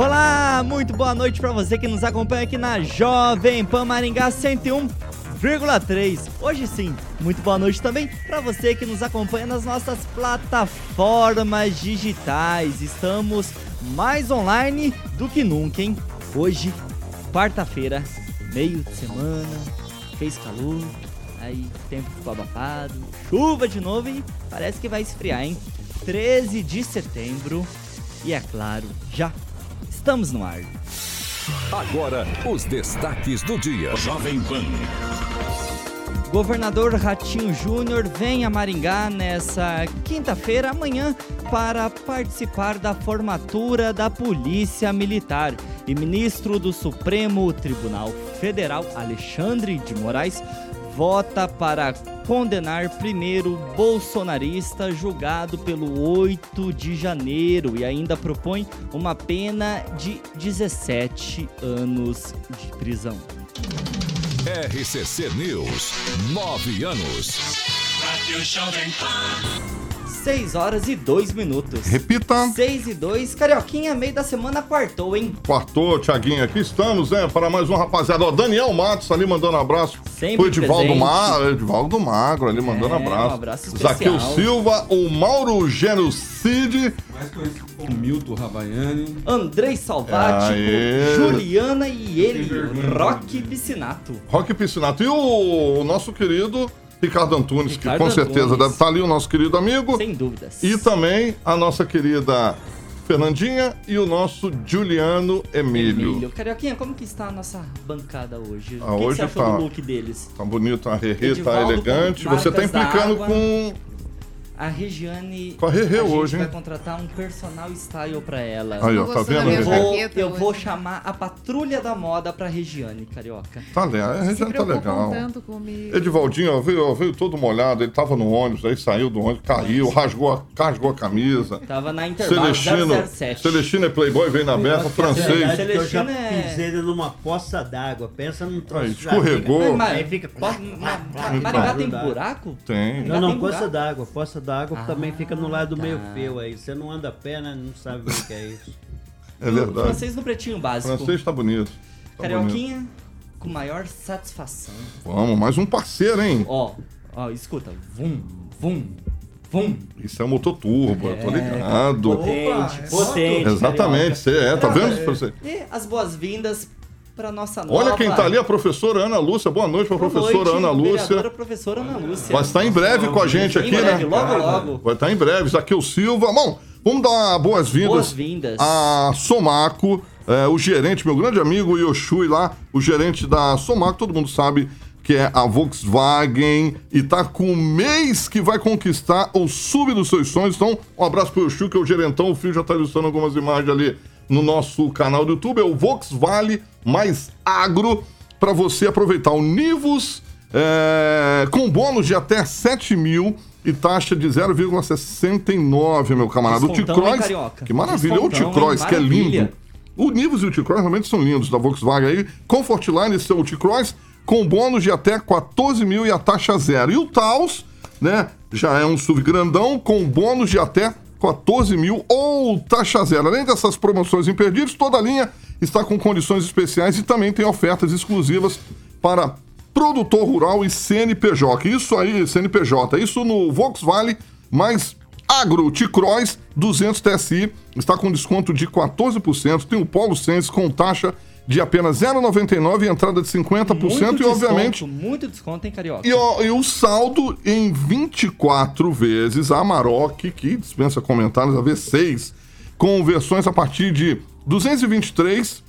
Olá, muito boa noite para você que nos acompanha aqui na Jovem Pan Maringá 101,3. Hoje sim, muito boa noite também para você que nos acompanha nas nossas plataformas digitais. Estamos mais online do que nunca, hein? Hoje, quarta-feira, meio de semana, fez calor, aí tempo ficou abafado, chuva de novo e parece que vai esfriar, hein? 13 de setembro e é claro, já Estamos no ar. Agora, os destaques do dia. Jovem Pan. Governador Ratinho Júnior vem a Maringá nessa quinta-feira, amanhã, para participar da formatura da Polícia Militar. E ministro do Supremo Tribunal Federal, Alexandre de Moraes, vota para condenar primeiro bolsonarista julgado pelo 8 de janeiro e ainda propõe uma pena de 17 anos de prisão. RCC News, 9 anos. 6 horas e 2 minutos. Repita. 6 e 2. Carioquinha, meio da semana quartou, hein? Quartou, Tiaguinho. Aqui estamos, né? Para mais um rapaziada. Ó, Daniel Matos ali mandando abraço. Sempre o Edivaldo Magro, Edivaldo Magro ali mandando É, abraço. um abraço especial. Zaqueu Silva, o Mauro Genocide. Mais conhecido como Milton Ravaiani. Andrei Salvático, Aê. Juliana e ele. Rock Piscinato. Rock Piscinato. E o, o nosso querido Ricardo Antunes, Ricardo que com certeza Antunes. deve estar ali, o nosso querido amigo. Sem dúvidas. E também a nossa querida Fernandinha e o nosso Juliano Emílio. Emílio. Carioquinha, como que está a nossa bancada hoje? Ah, o que, que hoje você achou tá- do look deles? Tá bonito, a Rerê tá elegante. Você tá implicando com. A Regiane. Com a hoje, hein? vai contratar um personal style pra ela. Aí, ó, Tô tá vendo? eu vou, eu vou chamar a patrulha da moda pra Regiane, carioca. Tá legal, a Regiane tá legal. tanto comigo. Edivaldinho, ó, veio, veio todo molhado, ele tava no ônibus, aí saiu do ônibus, caiu, rasgou a, rasgou a camisa. Tava na intervalo Celestino, 007. Celestino é playboy, veio na beca, francês. eu já Celestino é- pisei ele numa poça d'água. Pensa num troço. Aí, escorregou. Mas, Aí fica- tem buraco? Tem. Não, não, poça d'água. Poça d'água Ah, também fica no lado tá. meio feio aí. Você não anda a pé, né? Não sabe o que é isso. É O verdade. Francês no pretinho básico. Francês tá bonito. Tá bonito. Carioquinha, com maior satisfação. Vamos, mais um parceiro, hein? Ó, ó, escuta. Vum, vum, vum. Isso é motor turbo, eu tô ligado. Potente, potente. Exatamente, você é, tá vendo? Você- E as boas-vindas pra nossa nova... Olha quem tá ali, a professora Ana Lúcia. Boa noite pra Boa professora Ana Lúcia. professora Ana Lúcia. Vai estar em breve com a gente Em aqui, breve, né? logo, logo. Vai estar em breve. Zaqueu Silva. Bom, vamos dar boas-vindas Boas-vindas. a Somaco, é, o gerente, meu grande amigo Yoshui lá, o gerente da Somaco, todo mundo sabe que é a Volkswagen e tá com o mês que vai conquistar o sub dos seus sonhos. Então, um abraço pro Yoshui, que é o gerentão. O filho já tá ilustrando algumas imagens ali no nosso canal do YouTube. É o Volkswagen mais agro para você aproveitar o Nivus é, com bônus de até 7 mil e taxa de 0,69, meu camarada. O Descontão, hein, T-Cross, que maravilha. O Descontão, T-Cross, hein? que é lindo. O Nivus e o T-Cross realmente são lindos da Volkswagen aí. Comfortline, seu T-Cross, com bônus de até 14 mil e a taxa zero. E o Taos, né, já é um SUV grandão, com bônus de até 14 mil ou taxa zero. Além dessas promoções imperdíveis, toda a linha está com condições especiais e também tem ofertas exclusivas para produtor rural e CNPJ. Isso aí, CNPJ, isso no Volkswagen, mais Agro T-Cross 200 TSI está com desconto de 14%. Tem o Polo Sense com taxa de apenas 0,99 e entrada de 50% Muito e obviamente desconto, Muito desconto, hein, Carioca? e, ó, e o saldo em 24 vezes, a Amarok, que dispensa comentários, a V6, com versões a partir de 223,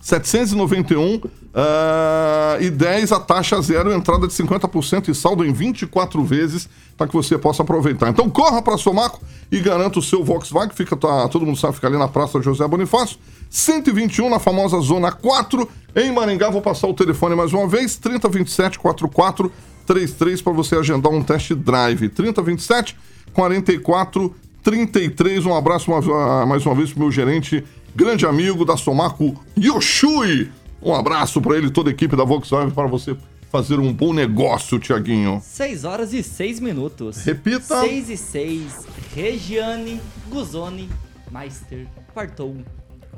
791 ah, e 10 a taxa zero, entrada de 50% e saldo em 24 vezes para que você possa aproveitar. Então corra para Somaco e garanta o seu Volkswagen, fica tá, todo mundo sabe, fica ali na Praça José Bonifácio, 121 na famosa Zona 4, em Maringá. Vou passar o telefone mais uma vez, 3027 44 33 para você agendar um test drive. 3027 44 33. Um abraço uma- mais uma vez pro meu gerente, grande amigo da Somaco, Yoshui. Um abraço para ele e toda a equipe da Volkswagen para você fazer um bom negócio, Tiaguinho. 6 horas e 6 minutos. Repita. 6 e 6. Regiane Guzoni Meister quartou.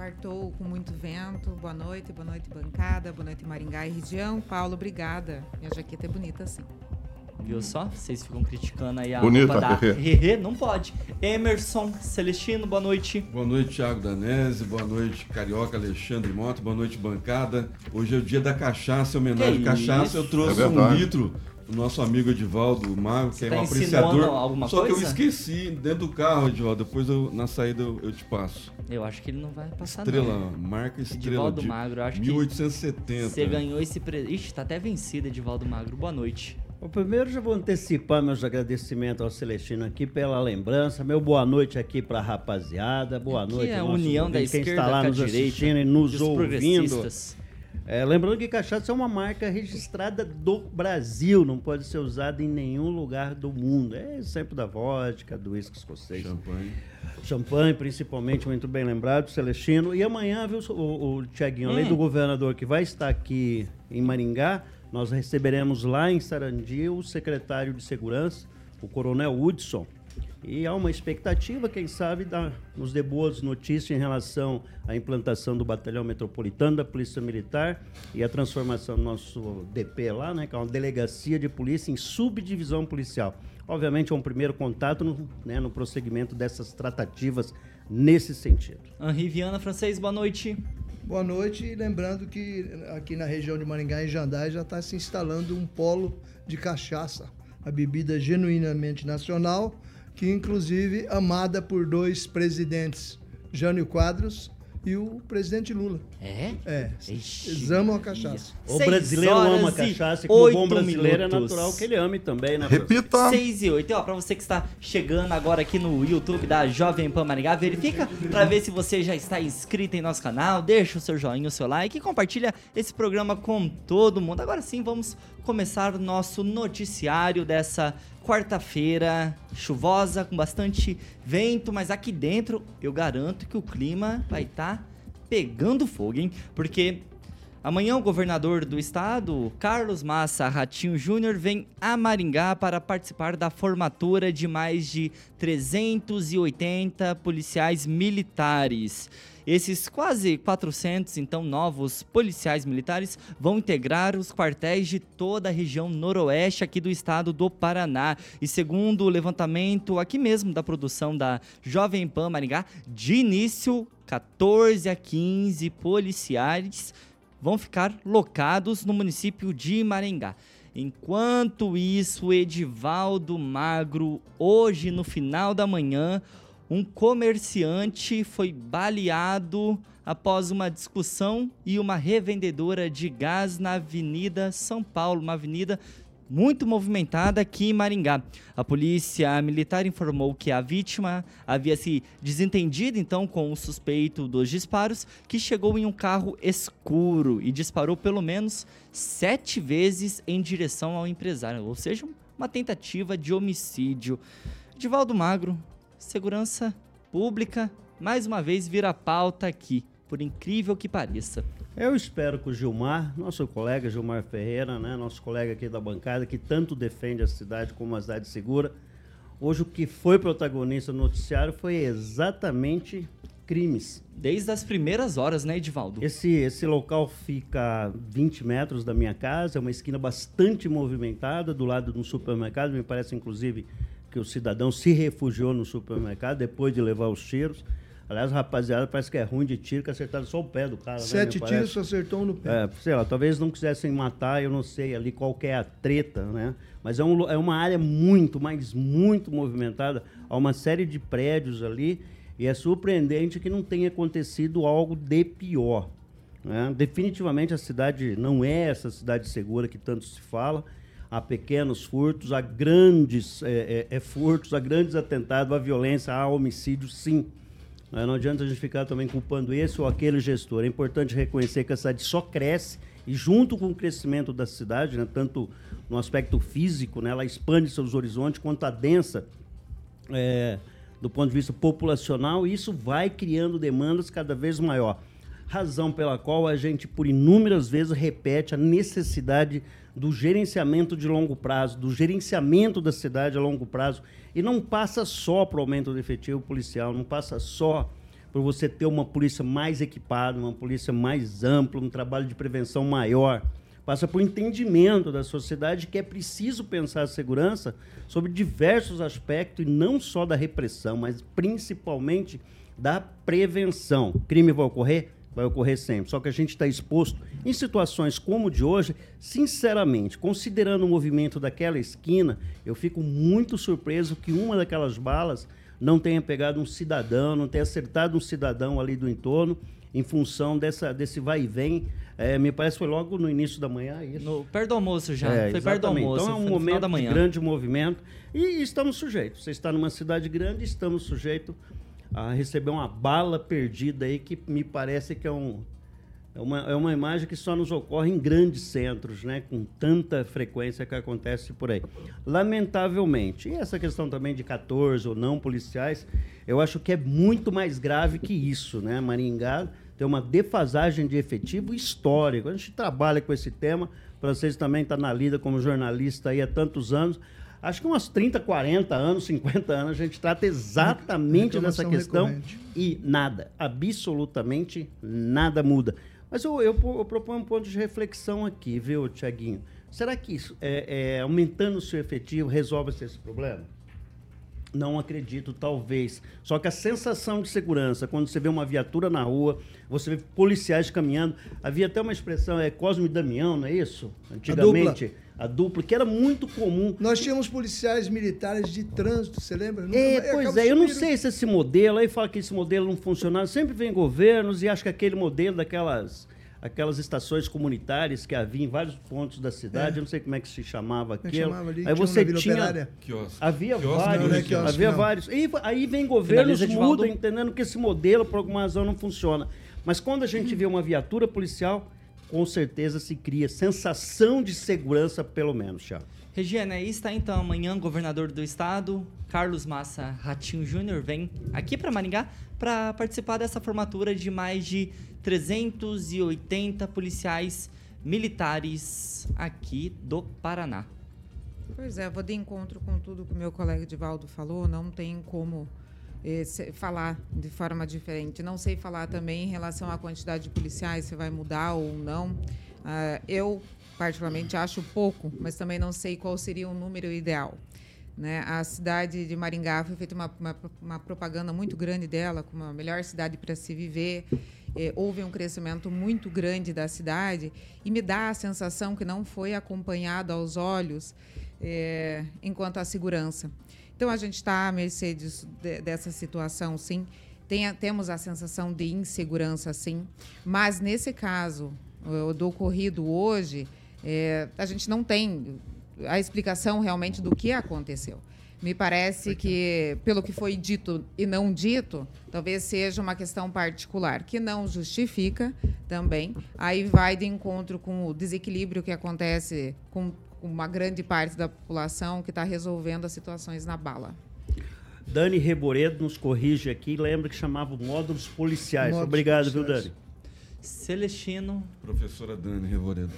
Quartou com muito vento. Boa noite, boa noite, bancada, boa noite, Maringá e região. Paulo, obrigada. Minha jaqueta é bonita assim. Viu só? Vocês ficam criticando aí a Bonita, roupa da. Rerê. Não pode. Emerson Celestino, boa noite. Boa noite, Thiago Danese. Boa noite, Carioca Alexandre Mota. Boa noite, bancada. Hoje é o dia da cachaça, em homenagem à cachaça. isso? Eu trouxe É um litro do nosso amigo Edivaldo Mago, que é tá um insinuando apreciador. alguma Só que eu coisa? esqueci dentro do carro, Edivaldo. Depois eu- na saída eu, eu te passo. Eu acho que ele não vai passar Estrela, não. marca Estrela Edivaldo de Magro, eu acho que 1870. Você ganhou esse presente. Ixi, tá até vencido, Edivaldo Magro. Boa noite. Bom, primeiro já vou antecipar meus agradecimentos ao Celestino aqui pela lembrança. Meu boa noite aqui pra rapaziada. Boa Aqui noite. é a união da ouvinte, quem esquerda está lá a nos direita. assistindo e nos ouvindo. É, lembrando que cachaça é uma marca registrada do Brasil, não pode ser usada em nenhum lugar do mundo. É exemplo da vodka, do uísque escocês. Champanhe. Champanhe, principalmente, muito bem lembrado, Celestino. E amanhã, viu, o, o Tiaguinho, além Hum. do governador que vai estar aqui em Maringá, nós receberemos lá em Sarandi o secretário de Segurança, o coronel Hudson. E há uma expectativa, quem sabe, da, nos dê boas notícias em relação à implantação do Batalhão Metropolitano da Polícia Militar e a transformação do nosso DP lá, né, que é uma delegacia de polícia em subdivisão policial. Obviamente é um primeiro contato no, né, no prosseguimento dessas tratativas nesse sentido. Henri Viana, francês, boa noite. Boa noite, e lembrando que aqui na região de Maringá, em Jandai, já está se instalando um polo de cachaça, a bebida genuinamente nacional, que inclusive amada por dois presidentes, Jânio Quadros e o presidente Lula. É? É, Ixi. eles amam a cachaça. O Seis brasileiro ama e cachaça e como oito bom brasileiro minutos. é natural que ele ame também, né? Repita. 6 e 8. E ó, pra você que está chegando agora aqui no YouTube da Jovem Pan Maringá, verifica pra ver se você já está inscrito em nosso canal, deixa o seu joinha, o seu like e compartilha esse programa com todo mundo. Agora sim, vamos começar o nosso noticiário dessa quarta-feira chuvosa, com bastante vento, mas aqui dentro eu garanto que o clima vai estar pegando fogo, hein? Porque Amanhã o governador do estado, Carlos Massa Ratinho Júnior, vem a Maringá para participar da formatura de mais de 380 policiais militares. Esses quase 400, então, novos policiais militares vão integrar os quartéis de toda a região noroeste aqui do estado do Paraná. E segundo o levantamento aqui mesmo da produção da Jovem Pan Maringá, de início, 14 a 15 policiais vão ficar locados no município de Maringá. Enquanto isso, Edivaldo Magro, hoje no final da manhã, um comerciante foi baleado após uma discussão e uma revendedora de gás na Avenida São Paulo, uma avenida muito movimentada aqui em Maringá. A polícia militar informou que a vítima havia se desentendido então com o suspeito dos disparos, que chegou em um carro escuro e disparou pelo menos sete vezes em direção ao empresário, ou seja, uma tentativa de homicídio. Divaldo Magro, segurança pública, mais uma vez vira pauta aqui, por incrível que pareça. Eu espero que o Gilmar, nosso colega Gilmar Ferreira, né, nosso colega aqui da bancada, que tanto defende a cidade como uma cidade segura, hoje o que foi protagonista no noticiário foi exatamente crimes. Desde as primeiras horas, né, Edivaldo? Esse, esse local fica a 20 metros da minha casa, é uma esquina bastante movimentada, do lado de um supermercado. Me parece, inclusive, que o cidadão se refugiou no supermercado depois de levar os tiros. Aliás, rapaziada parece que é ruim de tiro, que acertaram só o pé do cara. né, Sete me tiros, só acertou um no pé. É, sei lá, talvez não quisessem matar, eu não sei ali qual que é a treta, né? Mas é, um é uma área muito, mas muito movimentada. Há uma série de prédios ali e é surpreendente que não tenha acontecido algo de pior. né? Definitivamente a cidade não é essa cidade segura que tanto se fala. Há pequenos furtos, há grandes é, é, é, furtos, há grandes atentados, há violência, há homicídio, sim. Né? Não adianta a gente ficar também culpando esse ou aquele gestor. É importante reconhecer que a cidade só cresce e junto com o crescimento da cidade, né, tanto no aspecto físico, né, ela expande seus horizontes, quanto a densa é, do ponto de vista populacional, e isso vai criando demandas cada vez maior. Razão pela qual a gente, por inúmeras vezes, repete a necessidade do gerenciamento de longo prazo, do gerenciamento da cidade a longo prazo. E não passa só para o aumento do efetivo policial, não passa só por você ter uma polícia mais equipada, uma polícia mais ampla, um trabalho de prevenção maior passa por entendimento da sociedade que é preciso pensar a segurança sobre diversos aspectos e não só da repressão, mas principalmente da prevenção. Crime vai ocorrer? Vai ocorrer sempre. Só que a gente está exposto em situações como de hoje, sinceramente, considerando o movimento daquela esquina, eu fico muito surpreso que uma daquelas balas não tenha pegado um cidadão, não tenha acertado um cidadão ali do entorno em função dessa, desse vai e vem. É, me parece que foi logo no início da manhã isso. No, perto do almoço já. É, foi perto do exatamente. almoço. Então é um momento de grande movimento e estamos sujeitos. Você está numa cidade grande, estamos sujeitos a receber uma bala perdida aí que me parece que é um é uma, é uma imagem que só nos ocorre em grandes centros, né? Com tanta frequência que acontece por aí. Lamentavelmente. E essa questão também de 14 ou não policiais, eu acho que é muito mais grave que isso, né? Maringá tem uma defasagem de efetivo histórico. A gente trabalha com esse tema, para vocês também estar na lida como jornalista aí há tantos anos. Acho que umas 30, 40 anos, 50 anos, a gente trata exatamente dessa questão recorrente. e nada, absolutamente nada muda. Mas eu, eu, eu proponho um ponto de reflexão aqui, viu, Tiaguinho? Será que isso, é, é, aumentando o seu efetivo, resolve esse problema? Não acredito, talvez. Só que a sensação de segurança, quando você vê uma viatura na rua, você vê policiais caminhando. Havia até uma expressão, é Cosme e Damião, não é isso? Antigamente. A dupla, que era muito comum. Nós tínhamos policiais militares de trânsito, você lembra? É, mais- pois é, eu não sei se esse modelo, aí fala que esse modelo não funciona, sempre vem governos e acho que aquele modelo daquelas aquelas estações comunitárias que havia em vários pontos da cidade, É. eu não sei como é que se chamava aquilo. chamava ali? Aí Tinha você tinha. Havia Quiosque vários, não é quiosque, havia não. vários. E aí vem governos mudam, entendendo que esse modelo, por alguma razão, não funciona. Mas quando a gente vê uma viatura policial, com certeza se cria sensação de segurança, pelo menos, Thiago. Regiana, aí está então amanhã governador do estado, Carlos Massa Ratinho Júnior, vem aqui para Maringá para participar dessa formatura de mais de 380 policiais militares aqui do Paraná. Pois é, vou de encontro com tudo que o meu colega Edivaldo falou, não tem como eh, falar de forma diferente. Não sei falar também em relação à quantidade de policiais, se vai mudar ou não. Ah, eu, particularmente, acho pouco, mas também não sei qual seria o número ideal. Né? A cidade de Maringá foi feita uma, uma, uma propaganda muito grande dela, como a melhor cidade para se viver. Eh, houve um crescimento muito grande da cidade e me dá a sensação que não foi acompanhado aos olhos eh, enquanto à segurança. Então a gente está à mercê de- dessa situação, sim. Tem temos a sensação de insegurança, sim. Mas nesse caso do ocorrido hoje, eh, a gente não tem a explicação realmente do que aconteceu. Me parece que, pelo que foi dito e não dito, talvez seja uma questão particular, que não justifica também. Aí vai de encontro com o desequilíbrio que acontece com uma grande parte da população que está resolvendo as situações na bala. Dani Reboredo nos corrige aqui, lembra que chamava módulos policiais. Módulos Obrigado, viu, policiais. Dani? Celestino, Professora Dani Revoredo.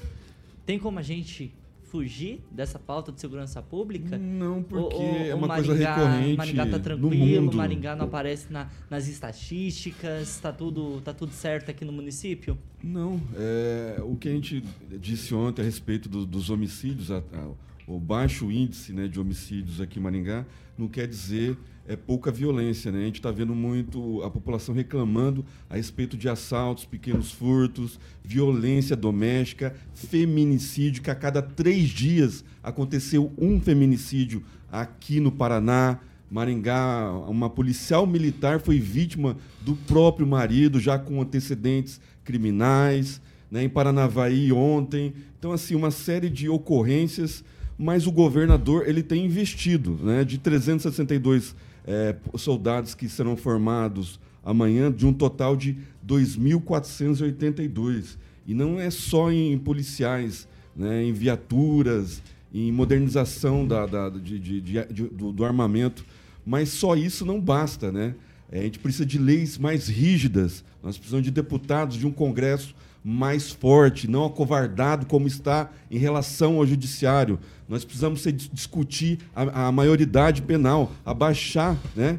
Tem como a gente fugir dessa pauta de segurança pública? Não, porque Ou- ou- é uma coisa Maringá- recorrente Maringá tá tranquilo. Maringá não aparece na- nas estatísticas, tá tudo, tá tudo certo aqui no município? Não, é, o que a gente disse ontem a respeito do- dos homicídios, a- a- o baixo índice né, de homicídios aqui em Maringá não quer dizer é pouca violência, né? A gente está vendo muito a população reclamando a respeito de assaltos, pequenos furtos, violência doméstica, feminicídio, que a cada três dias aconteceu um feminicídio aqui no Paraná. Maringá, uma policial militar foi vítima do próprio marido, já com antecedentes criminais. Né? Em Paranavaí ontem. Então, assim, uma série de ocorrências, mas o governador ele tem investido né? de 362 é, soldados que serão formados amanhã, de um total de 2.482. E não é só em policiais, né, em viaturas, em modernização da, da de, de, de, do, do, armamento, mas só isso não basta. Né? É, a gente precisa de leis mais rígidas, nós precisamos de deputados, de um Congresso mais forte, não acovardado como está em relação ao judiciário. Nós precisamos ser, discutir a, a maioridade penal, abaixar, né?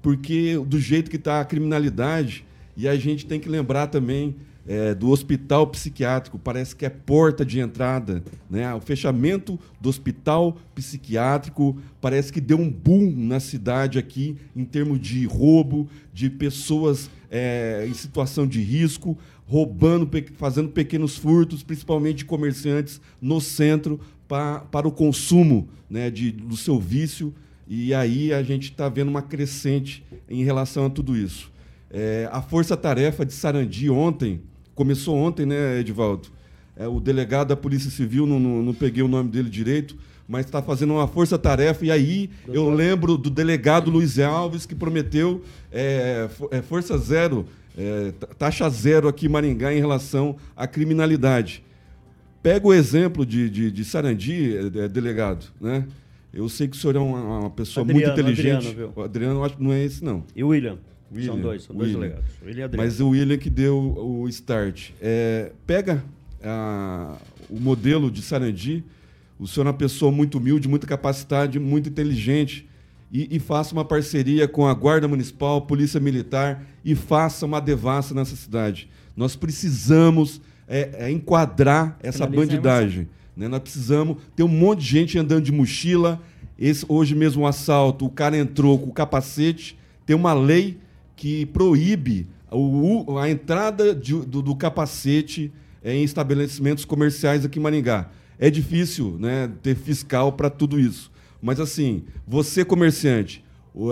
porque do jeito que está a criminalidade, e a gente tem que lembrar também é, do hospital psiquiátrico, parece que é porta de entrada. Né? O fechamento do hospital psiquiátrico parece que deu um boom na cidade aqui em termos de roubo, de pessoas é, em situação de risco, roubando, fazendo pequenos furtos, principalmente de comerciantes no centro, pra, para o consumo né, de, do seu vício. E aí a gente está vendo uma crescente em relação a tudo isso. É, a força-tarefa de Sarandi ontem, começou ontem, né, Edivaldo? É, o delegado da Polícia Civil, não, não, não peguei o nome dele direito, mas está fazendo uma força-tarefa. E aí eu lembro do delegado Luiz Alves, que prometeu é, é força zero é, taxa zero aqui em Maringá em relação à criminalidade. Pega o exemplo de, de, de Sarandi, é, é, delegado, né? Eu sei que o senhor é uma, uma pessoa Adriano, muito inteligente. Adriano, viu? O Adriano, acho que não é esse, não. E o William? William são dois, são dois William. delegados. William Mas o William que deu o start. É, pega a, o modelo de Sarandi, o senhor é uma pessoa muito humilde, muita capacidade, muito inteligente, e, e, faça uma parceria com a Guarda Municipal, Polícia Militar e faça uma devassa nessa cidade. Nós precisamos é, é, enquadrar essa bandidagem. Né? Nós precisamos ter um monte de gente andando de mochila. Esse, hoje mesmo um assalto, o cara entrou com o capacete. Tem uma lei que proíbe o, a entrada de, do, do, capacete é, em estabelecimentos comerciais aqui em Maringá. É difícil né, ter fiscal para tudo isso. Mas assim, você comerciante,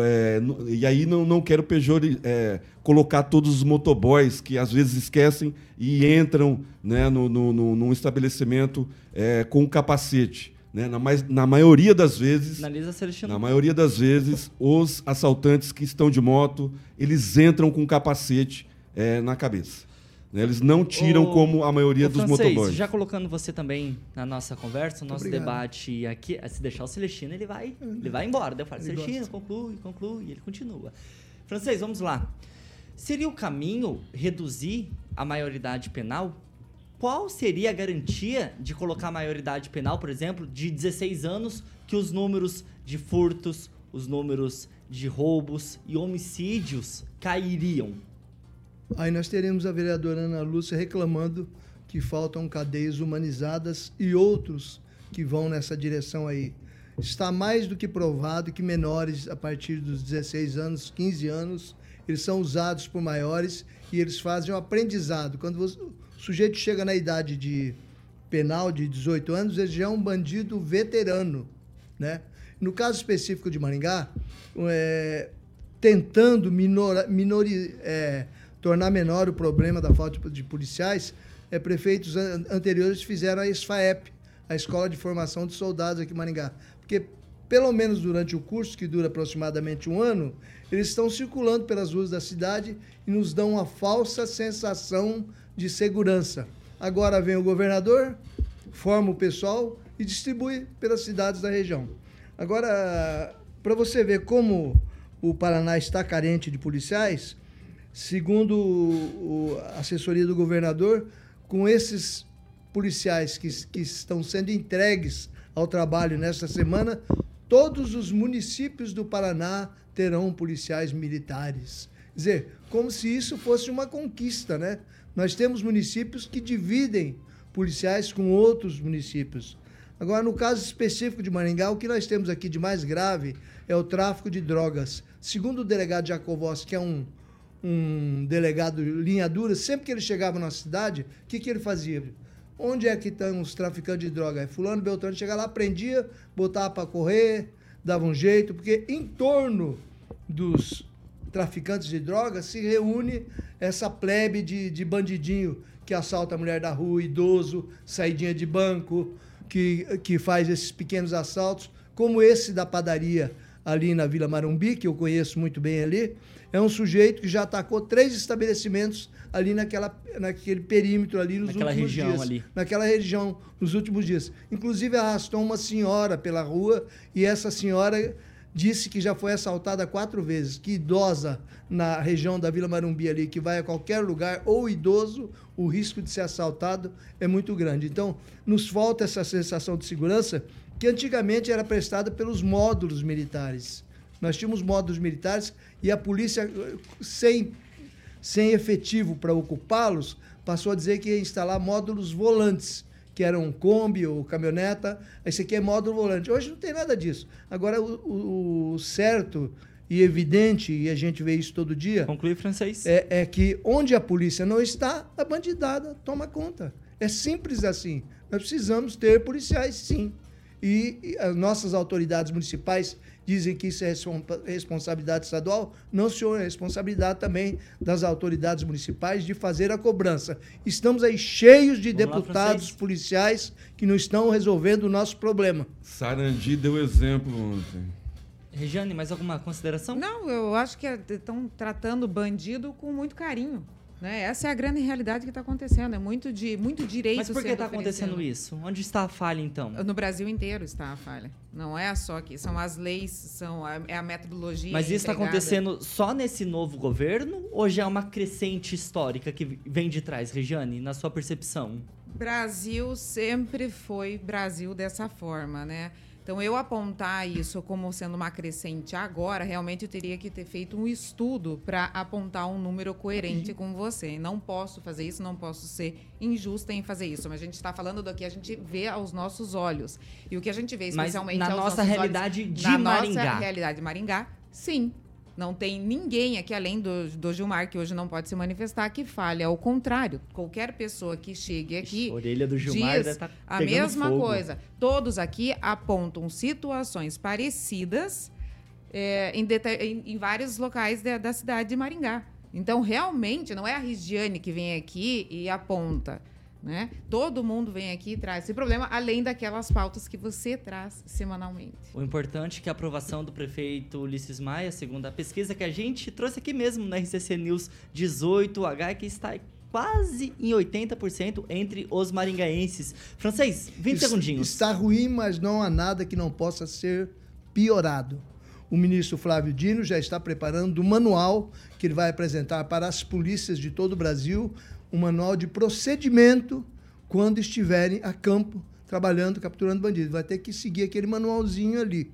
é, e aí não, não quero pejor, é, colocar todos os motoboys que às vezes esquecem e entram né, no, no, no, num estabelecimento é, com capacete. Né? Na, mais, na maioria das vezes, na maioria das vezes, os assaltantes que estão de moto, eles entram com capacete é, na cabeça. Né? Eles não tiram o, como a maioria dos francês, motoboys. Já colocando você também na nossa conversa, no nosso Obrigado. debate aqui, se deixar o Celestino, ele vai, ele vai embora. Daí eu falo, Celestino, gosta. conclui, conclui, e ele continua. Francês, vamos lá. Seria o caminho reduzir a maioridade penal? Qual seria a garantia de colocar a maioridade penal, por exemplo, de 16 anos, que os números de furtos, os números de roubos e homicídios cairiam? Aí nós teremos a vereadora Ana Lúcia reclamando que faltam cadeias humanizadas e outros que vão nessa direção aí. Está mais do que provado que menores a partir dos 16 anos, 15 anos, eles são usados por maiores e eles fazem o um aprendizado. Quando o sujeito chega na idade de penal de 18 anos, ele já é um bandido veterano, né? No caso específico de Maringá, é, tentando minor, minori, é, tornar menor o problema da falta de policiais, é, prefeitos an anteriores fizeram a SFAEP, a Escola de Formação de Soldados aqui em Maringá. Porque, pelo menos durante o curso, que dura aproximadamente um ano, eles estão circulando pelas ruas da cidade e nos dão uma falsa sensação de segurança. Agora vem o governador, forma o pessoal e distribui pelas cidades da região. Agora, para você ver como o Paraná está carente de policiais, Segundo a assessoria do governador, com esses policiais que, que estão sendo entregues ao trabalho nesta semana, todos os municípios do Paraná terão policiais militares. Quer dizer, como se isso fosse uma conquista, né? Nós temos municípios que dividem policiais com outros municípios. Agora, no caso específico de Maringá, o que nós temos aqui de mais grave é o tráfico de drogas. Segundo o delegado Jacobos, que é um, um delegado linha dura, sempre que ele chegava na cidade, o que, que ele fazia? Onde é que estão os traficantes de droga? Aí fulano, Beltrano, chegava lá, prendia, botava para correr, dava um jeito, porque em torno dos traficantes de drogas se reúne essa plebe de, de bandidinho que assalta a mulher da rua, idoso, saidinha de banco, que, que faz esses pequenos assaltos, como esse da padaria ali na Vila Marumbi, que eu conheço muito bem ali, é um sujeito que já atacou três estabelecimentos ali naquela, naquele perímetro ali nos Naquela últimos região dias. ali. Naquela região nos últimos dias. Inclusive arrastou uma senhora pela rua e essa senhora disse que já foi assaltada quatro vezes, que idosa na região da Vila Marumbi ali, que vai a qualquer lugar, ou idoso, o risco de ser assaltado é muito grande. Então, nos falta essa sensação de segurança que antigamente era prestada pelos módulos militares. Nós tínhamos módulos militares e a polícia, sem, sem efetivo para ocupá-los, passou a dizer que ia instalar módulos volantes, que eram um Kombi ou caminhoneta. Esse aqui é módulo volante. Hoje não tem nada disso. Agora, o, o- o certo e evidente, e a gente vê isso todo dia, Conclui, francês. é, é que onde a polícia não está, a bandidada toma conta. É simples assim. Nós precisamos ter policiais, sim. E, e as nossas autoridades municipais dizem que isso é respon- responsabilidade estadual. Não, senhor, é responsabilidade também das autoridades municipais de fazer a cobrança. Estamos aí cheios de Vamos lá, deputados francês. policiais que não estão resolvendo o nosso problema. Sarandi deu exemplo ontem. Regiane, mais alguma consideração? Não, eu acho que estão tratando o bandido com muito carinho. Né? Essa é a grande realidade que está acontecendo. É muito, de, muito direito Mas por que está acontecendo isso? Onde está a falha, então? No Brasil inteiro está a falha. Não é só aqui. São as leis, são a, é a metodologia. Mas isso está acontecendo só nesse novo governo ou já é uma crescente histórica que vem de trás, Regiane, na sua percepção? Brasil sempre foi Brasil dessa forma, né? Então, eu apontar isso como sendo uma crescente agora, realmente eu teria que ter feito um estudo para apontar um número coerente com você. Não posso fazer isso, não posso ser injusta em fazer isso. Mas a gente está falando do que a gente vê aos nossos olhos. E o que a gente vê, Mas especialmente na aos nossa realidade olhos, de na Maringá. nossa realidade de Maringá, sim. Não tem ninguém aqui, além do, do Gilmar, que hoje não pode se manifestar, que fale. Ao contrário, qualquer pessoa que chegue aqui A orelha do Gilmar diz tá a mesma fogo. coisa. Todos aqui apontam situações parecidas é, em, em- em vários locais da, da cidade de Maringá. Então, realmente, não é a Regiane que vem aqui e aponta. Né? Todo mundo vem aqui e traz esse problema, além daquelas pautas que você traz semanalmente. O importante é que a aprovação do prefeito Ulisses Maia, segundo a pesquisa que a gente trouxe aqui mesmo na RCC News 18H, que está quase em 80% entre os maringaenses. Francês, 20 Es- segundinhos. Está ruim, mas não há nada que não possa ser piorado. O ministro Flávio Dino já está preparando um manual que ele vai apresentar para as polícias de todo o Brasil, um manual de procedimento quando estiverem a campo trabalhando, capturando bandidos. Vai ter que seguir aquele manualzinho ali.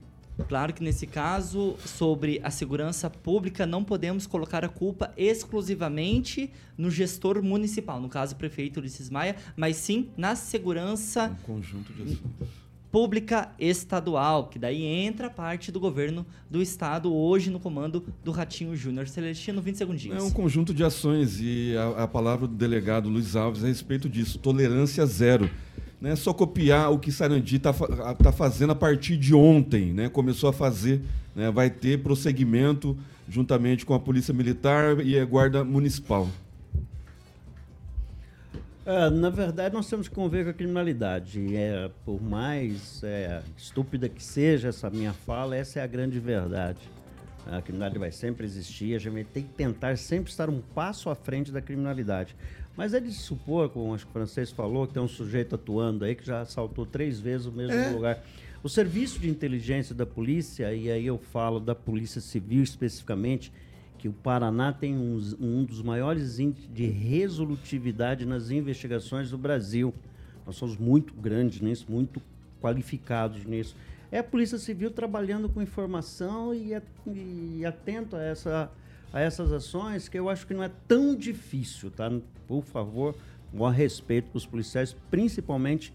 Claro que nesse caso, sobre a segurança pública, não podemos colocar a culpa exclusivamente no gestor municipal, no caso o prefeito Ulisses Maia, mas sim na segurança Um conjunto de assuntos. Pública estadual, que daí entra parte do governo do estado, hoje no comando do Ratinho Júnior. Celestino, 20 segundinhos. É um conjunto de ações e a, a palavra do delegado Luiz Alves a respeito disso, tolerância zero. Não é só copiar o que Sarandi está tá fazendo a partir de ontem, né? começou a fazer, né? vai ter prosseguimento juntamente com a Polícia Militar e a Guarda Municipal. É, na verdade, nós temos que conviver com a criminalidade. É, por mais é, estúpida que seja essa minha fala, essa é a grande verdade. A criminalidade vai sempre existir, a gente tem que tentar sempre estar um passo à frente da criminalidade. Mas é de supor, como acho que o francês falou, que tem um sujeito atuando aí que já assaltou três vezes o mesmo É. lugar. O serviço de inteligência da polícia, e aí eu falo da Polícia Civil especificamente, que o Paraná tem uns- um dos maiores índices de resolutividade nas investigações do Brasil. Nós somos muito grandes nisso, muito qualificados nisso. É a Polícia Civil trabalhando com informação e, e atento a, essa, a essas ações, que eu acho que não é tão difícil, tá? Por favor, um respeito para os policiais, principalmente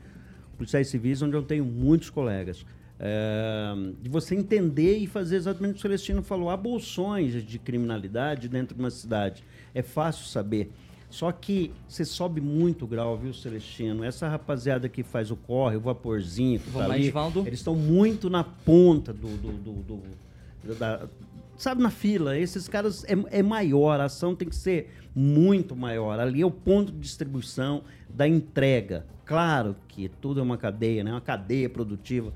policiais civis, onde eu tenho muitos colegas. É, de você entender e fazer exatamente o que o Celestino falou, há bolsões de criminalidade dentro de uma cidade. É fácil saber. Só que você sobe muito o grau, viu, Celestino? Essa rapaziada que faz o corre, o vaporzinho, que Vamos tá lá, ali, Edivaldo. eles estão muito na ponta do, do, do- do- da- sabe, na fila. Esses caras é, é maior, a ação tem que ser muito maior. Ali é o ponto de distribuição da entrega. Claro que tudo é uma cadeia, né? Uma cadeia produtiva.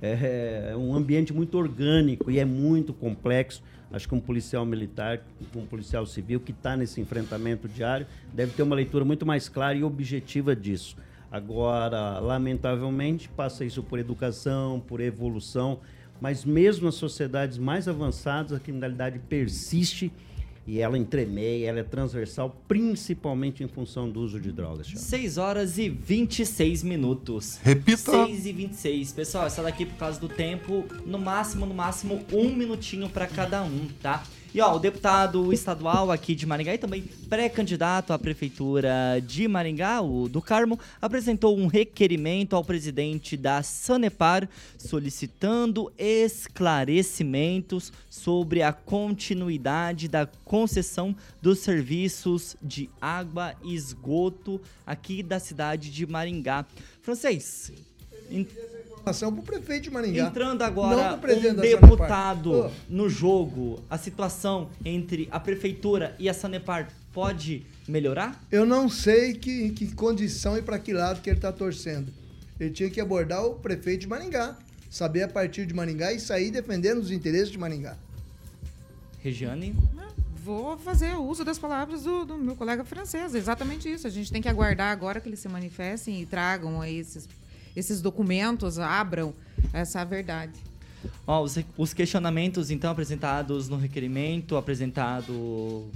É, é um ambiente muito orgânico e é muito complexo. Acho que um policial militar, um policial civil que está nesse enfrentamento diário deve ter uma leitura muito mais clara e objetiva disso. Agora, lamentavelmente, passa isso por educação, por evolução, mas mesmo nas sociedades mais avançadas, a criminalidade persiste e ela entremeia, ela é transversal, principalmente em função do uso de drogas. Thiago. 6 horas e 26 minutos. Repita. 6 e 26. Pessoal, essa daqui por causa do tempo, no máximo, no máximo, um minutinho pra cada um, tá? E ó, o deputado estadual aqui de Maringá e também pré-candidato à prefeitura de Maringá, o do Carmo, apresentou um requerimento ao presidente da Sanepar solicitando esclarecimentos sobre a continuidade da concessão dos serviços de água e esgoto aqui da cidade de Maringá. Francês, Informação pro prefeito de Maringá. entrando agora um deputado no jogo, a situação entre a prefeitura e a Sanepar pode melhorar? Eu não sei que, em que condição e para que lado que ele está torcendo. Ele tinha que abordar o prefeito de Maringá, saber a partir de Maringá e sair defendendo os interesses de Maringá. Regiane? Vou fazer uso das palavras do, do meu colega francês. Exatamente isso. A gente tem que aguardar agora que eles se manifestem e tragam aí esses, esses documentos, abram essa verdade. Os, os questionamentos, então, apresentados no requerimento apresentado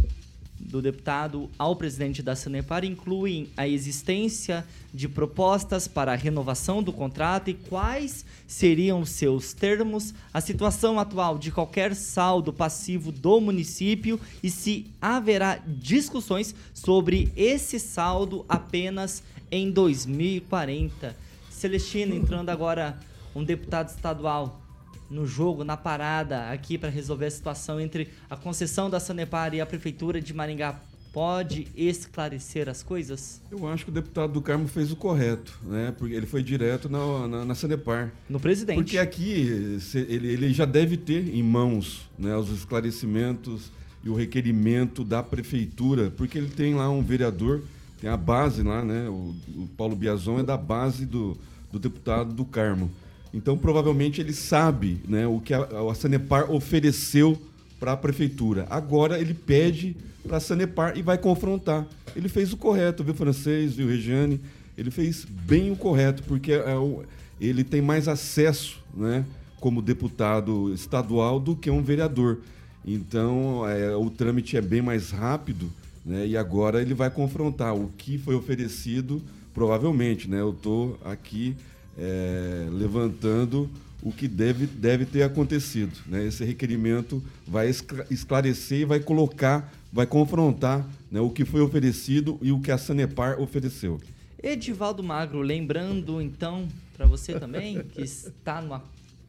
do deputado ao presidente da Sanepar incluem a existência de propostas para a renovação do contrato e quais seriam seus termos, a situação atual de qualquer saldo passivo do município e se haverá discussões sobre esse saldo apenas em 2040. Celestino, entrando agora um deputado estadual no jogo, na parada, aqui para resolver a situação entre a concessão da Sanepar e a prefeitura de Maringá, pode esclarecer as coisas? Eu acho que o deputado do Carmo fez o correto, né? Porque ele foi direto na, na, na Sanepar. No presidente. Porque aqui ele, ele já deve ter em mãos né, os esclarecimentos e o requerimento da prefeitura, porque ele tem lá um vereador, tem a base lá, né? O, o Paulo Biazon é da base do, do deputado do Carmo. Então, provavelmente, ele sabe né, o que a, a Sanepar ofereceu para a prefeitura. Agora ele pede para a Sanepar e vai confrontar. Ele fez o correto, viu, francês, viu, Regiane? Ele fez bem o correto, porque é o- ele tem mais acesso, né, como deputado estadual, do que um vereador. Então, é, o trâmite é bem mais rápido, né, e agora ele vai confrontar o que foi oferecido, provavelmente, né? Eu estou aqui é, levantando o que deve, deve ter acontecido. Né? Esse requerimento vai escla- esclarecer e vai colocar, vai confrontar né, o que foi oferecido e o que a Sanepar ofereceu. Edivaldo Magro, lembrando então para você também que está numa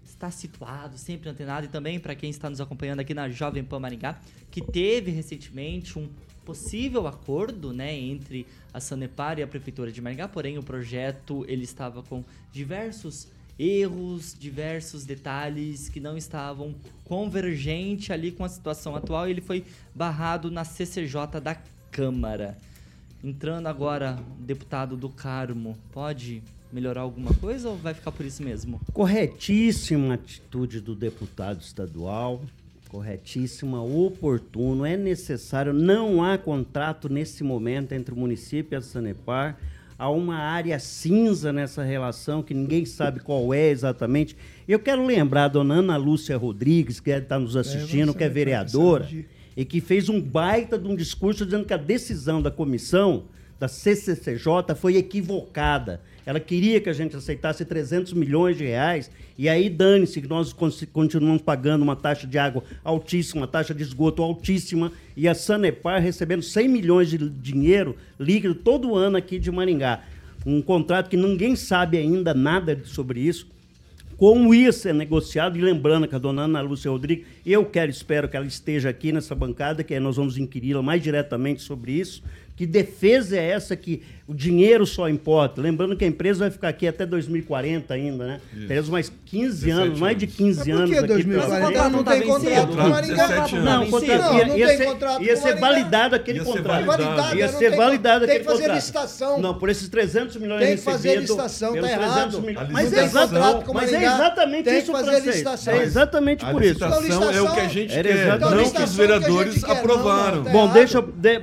está situado, sempre antenado e também para quem está nos acompanhando aqui na Jovem Pan Maringá, que teve recentemente um possível acordo, né, entre a Sanepar e a prefeitura de Maringá, porém o projeto ele estava com diversos erros, diversos detalhes que não estavam convergentes ali com a situação atual e ele foi barrado na CCJ da Câmara. Entrando agora, deputado do Carmo, pode melhorar alguma coisa ou vai ficar por isso mesmo? Corretíssima atitude do deputado estadual, corretíssima, oportuno, é necessário, não há contrato nesse momento entre o município e a Sanepar, há uma área cinza nessa relação que ninguém sabe qual é exatamente. Eu quero lembrar a dona Ana Lúcia Rodrigues, que está nos assistindo, que é vereadora, e que fez um baita de um discurso dizendo que a decisão da comissão da CCCJ foi equivocada. Ela queria que a gente aceitasse 300 milhões de reais e aí dane-se que nós con- continuamos pagando uma taxa de água altíssima, uma taxa de esgoto altíssima e a Sanepar recebendo 100 milhões de dinheiro líquido todo ano aqui de Maringá. um contrato que ninguém sabe ainda nada sobre isso. Como ia ser negociado, e lembrando que a dona Ana Lúcia Rodrigues, eu quero, espero que ela esteja aqui nessa bancada, que nós vamos inquiri-la mais diretamente sobre isso. Que defesa é essa que o dinheiro só importa? Lembrando que a empresa vai ficar aqui até 2040 ainda, né? Teremos mais 15 anos, mais de 15 Mas por anos que aqui. 2040? pela- Não tem contrato com Maringá. Não, o contrato Não, ia, não ia tem ser, contrato ia ser validado aquele Ia ser contrato. validado. Ia não ser tem- validado tem aquele que fazer contrato. licitação. Não, por esses 300 milhões Tem que fazer recebidos, licitação, tá errado. A Mas, licitação- é exatamente, mas é Maringá, exatamente tem que isso, fazer licitação. É exatamente A por isso. licitação Então, é o que a gente quer, não que os licitação que a vereadores. Não, aprovaram. não, tá Bom, errado. deixa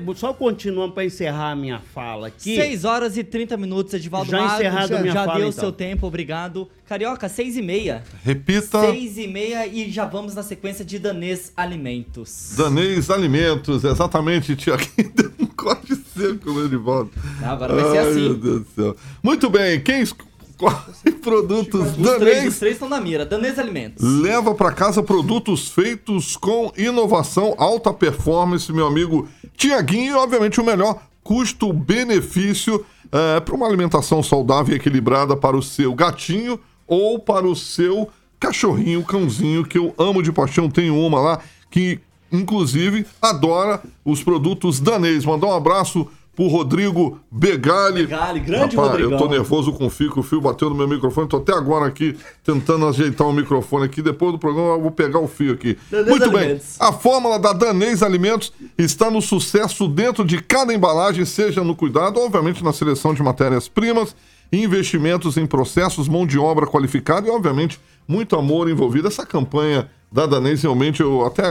eu. só continuando para encerrar a minha fala aqui. 6 horas e 30 minutos, Edivaldo Já encerrado a minha já fala, deu o então. seu tempo, obrigado. Carioca, 6 e meia. Repita. 6 e meia e já vamos na sequência de Danês Alimentos. Danês Alimentos, exatamente, Tiaguinho. Deu um corte seco no Edivaldo. Não, agora vai ser Ai, assim. Meu Deus do céu. Muito bem, quem escolhe produtos Os três, os Danês três estão na mira. Danês Alimentos. leva para casa produtos feitos com inovação, alta performance, meu amigo Tiaguinho, e obviamente o melhor custo-benefício para uma alimentação saudável e equilibrada para o seu gatinho ou para o seu cachorrinho, cãozinho, que eu amo de paixão. Tenho uma lá que, inclusive, adora os produtos danês. Mandar um abraço pro Rodrigo Begali. Begali, grande Rapaz, Rodrigão. Eu tô nervoso com o fio, que o fio bateu no meu microfone. Tô até agora aqui tentando ajeitar o microfone aqui. Depois do programa eu vou pegar o fio aqui. Danês Muito bem. Alimentos. A fórmula da Danês Alimentos está no sucesso dentro de cada embalagem, seja no cuidado, obviamente na seleção de matérias-primas, investimentos em processos, mão de obra qualificada e, obviamente, muito amor envolvido. Essa campanha da Danês, realmente, eu até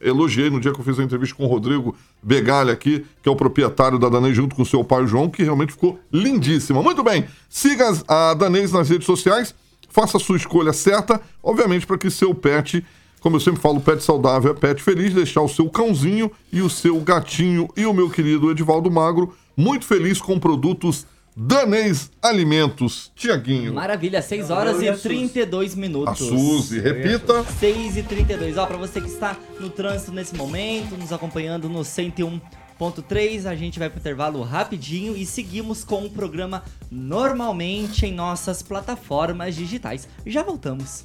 elogiei no dia que eu fiz a entrevista com o Rodrigo Begalha aqui, que é o proprietário da Danês, junto com seu pai João, que realmente ficou lindíssima. Muito bem, siga a Danês nas redes sociais, faça a sua escolha certa, obviamente, para que seu pet como eu sempre falo, pet saudável é pet feliz, deixar o seu cãozinho e o seu gatinho e o meu querido Edivaldo Magro muito feliz com produtos Danês Alimentos. Tiaguinho. Maravilha, 6 horas e 32 minutos. A Suzy, repita. 6 e 32 Ó, pra você que está no trânsito nesse momento, nos acompanhando no 101.3, a gente vai pro intervalo rapidinho e seguimos com o programa normalmente em nossas plataformas digitais. Já voltamos.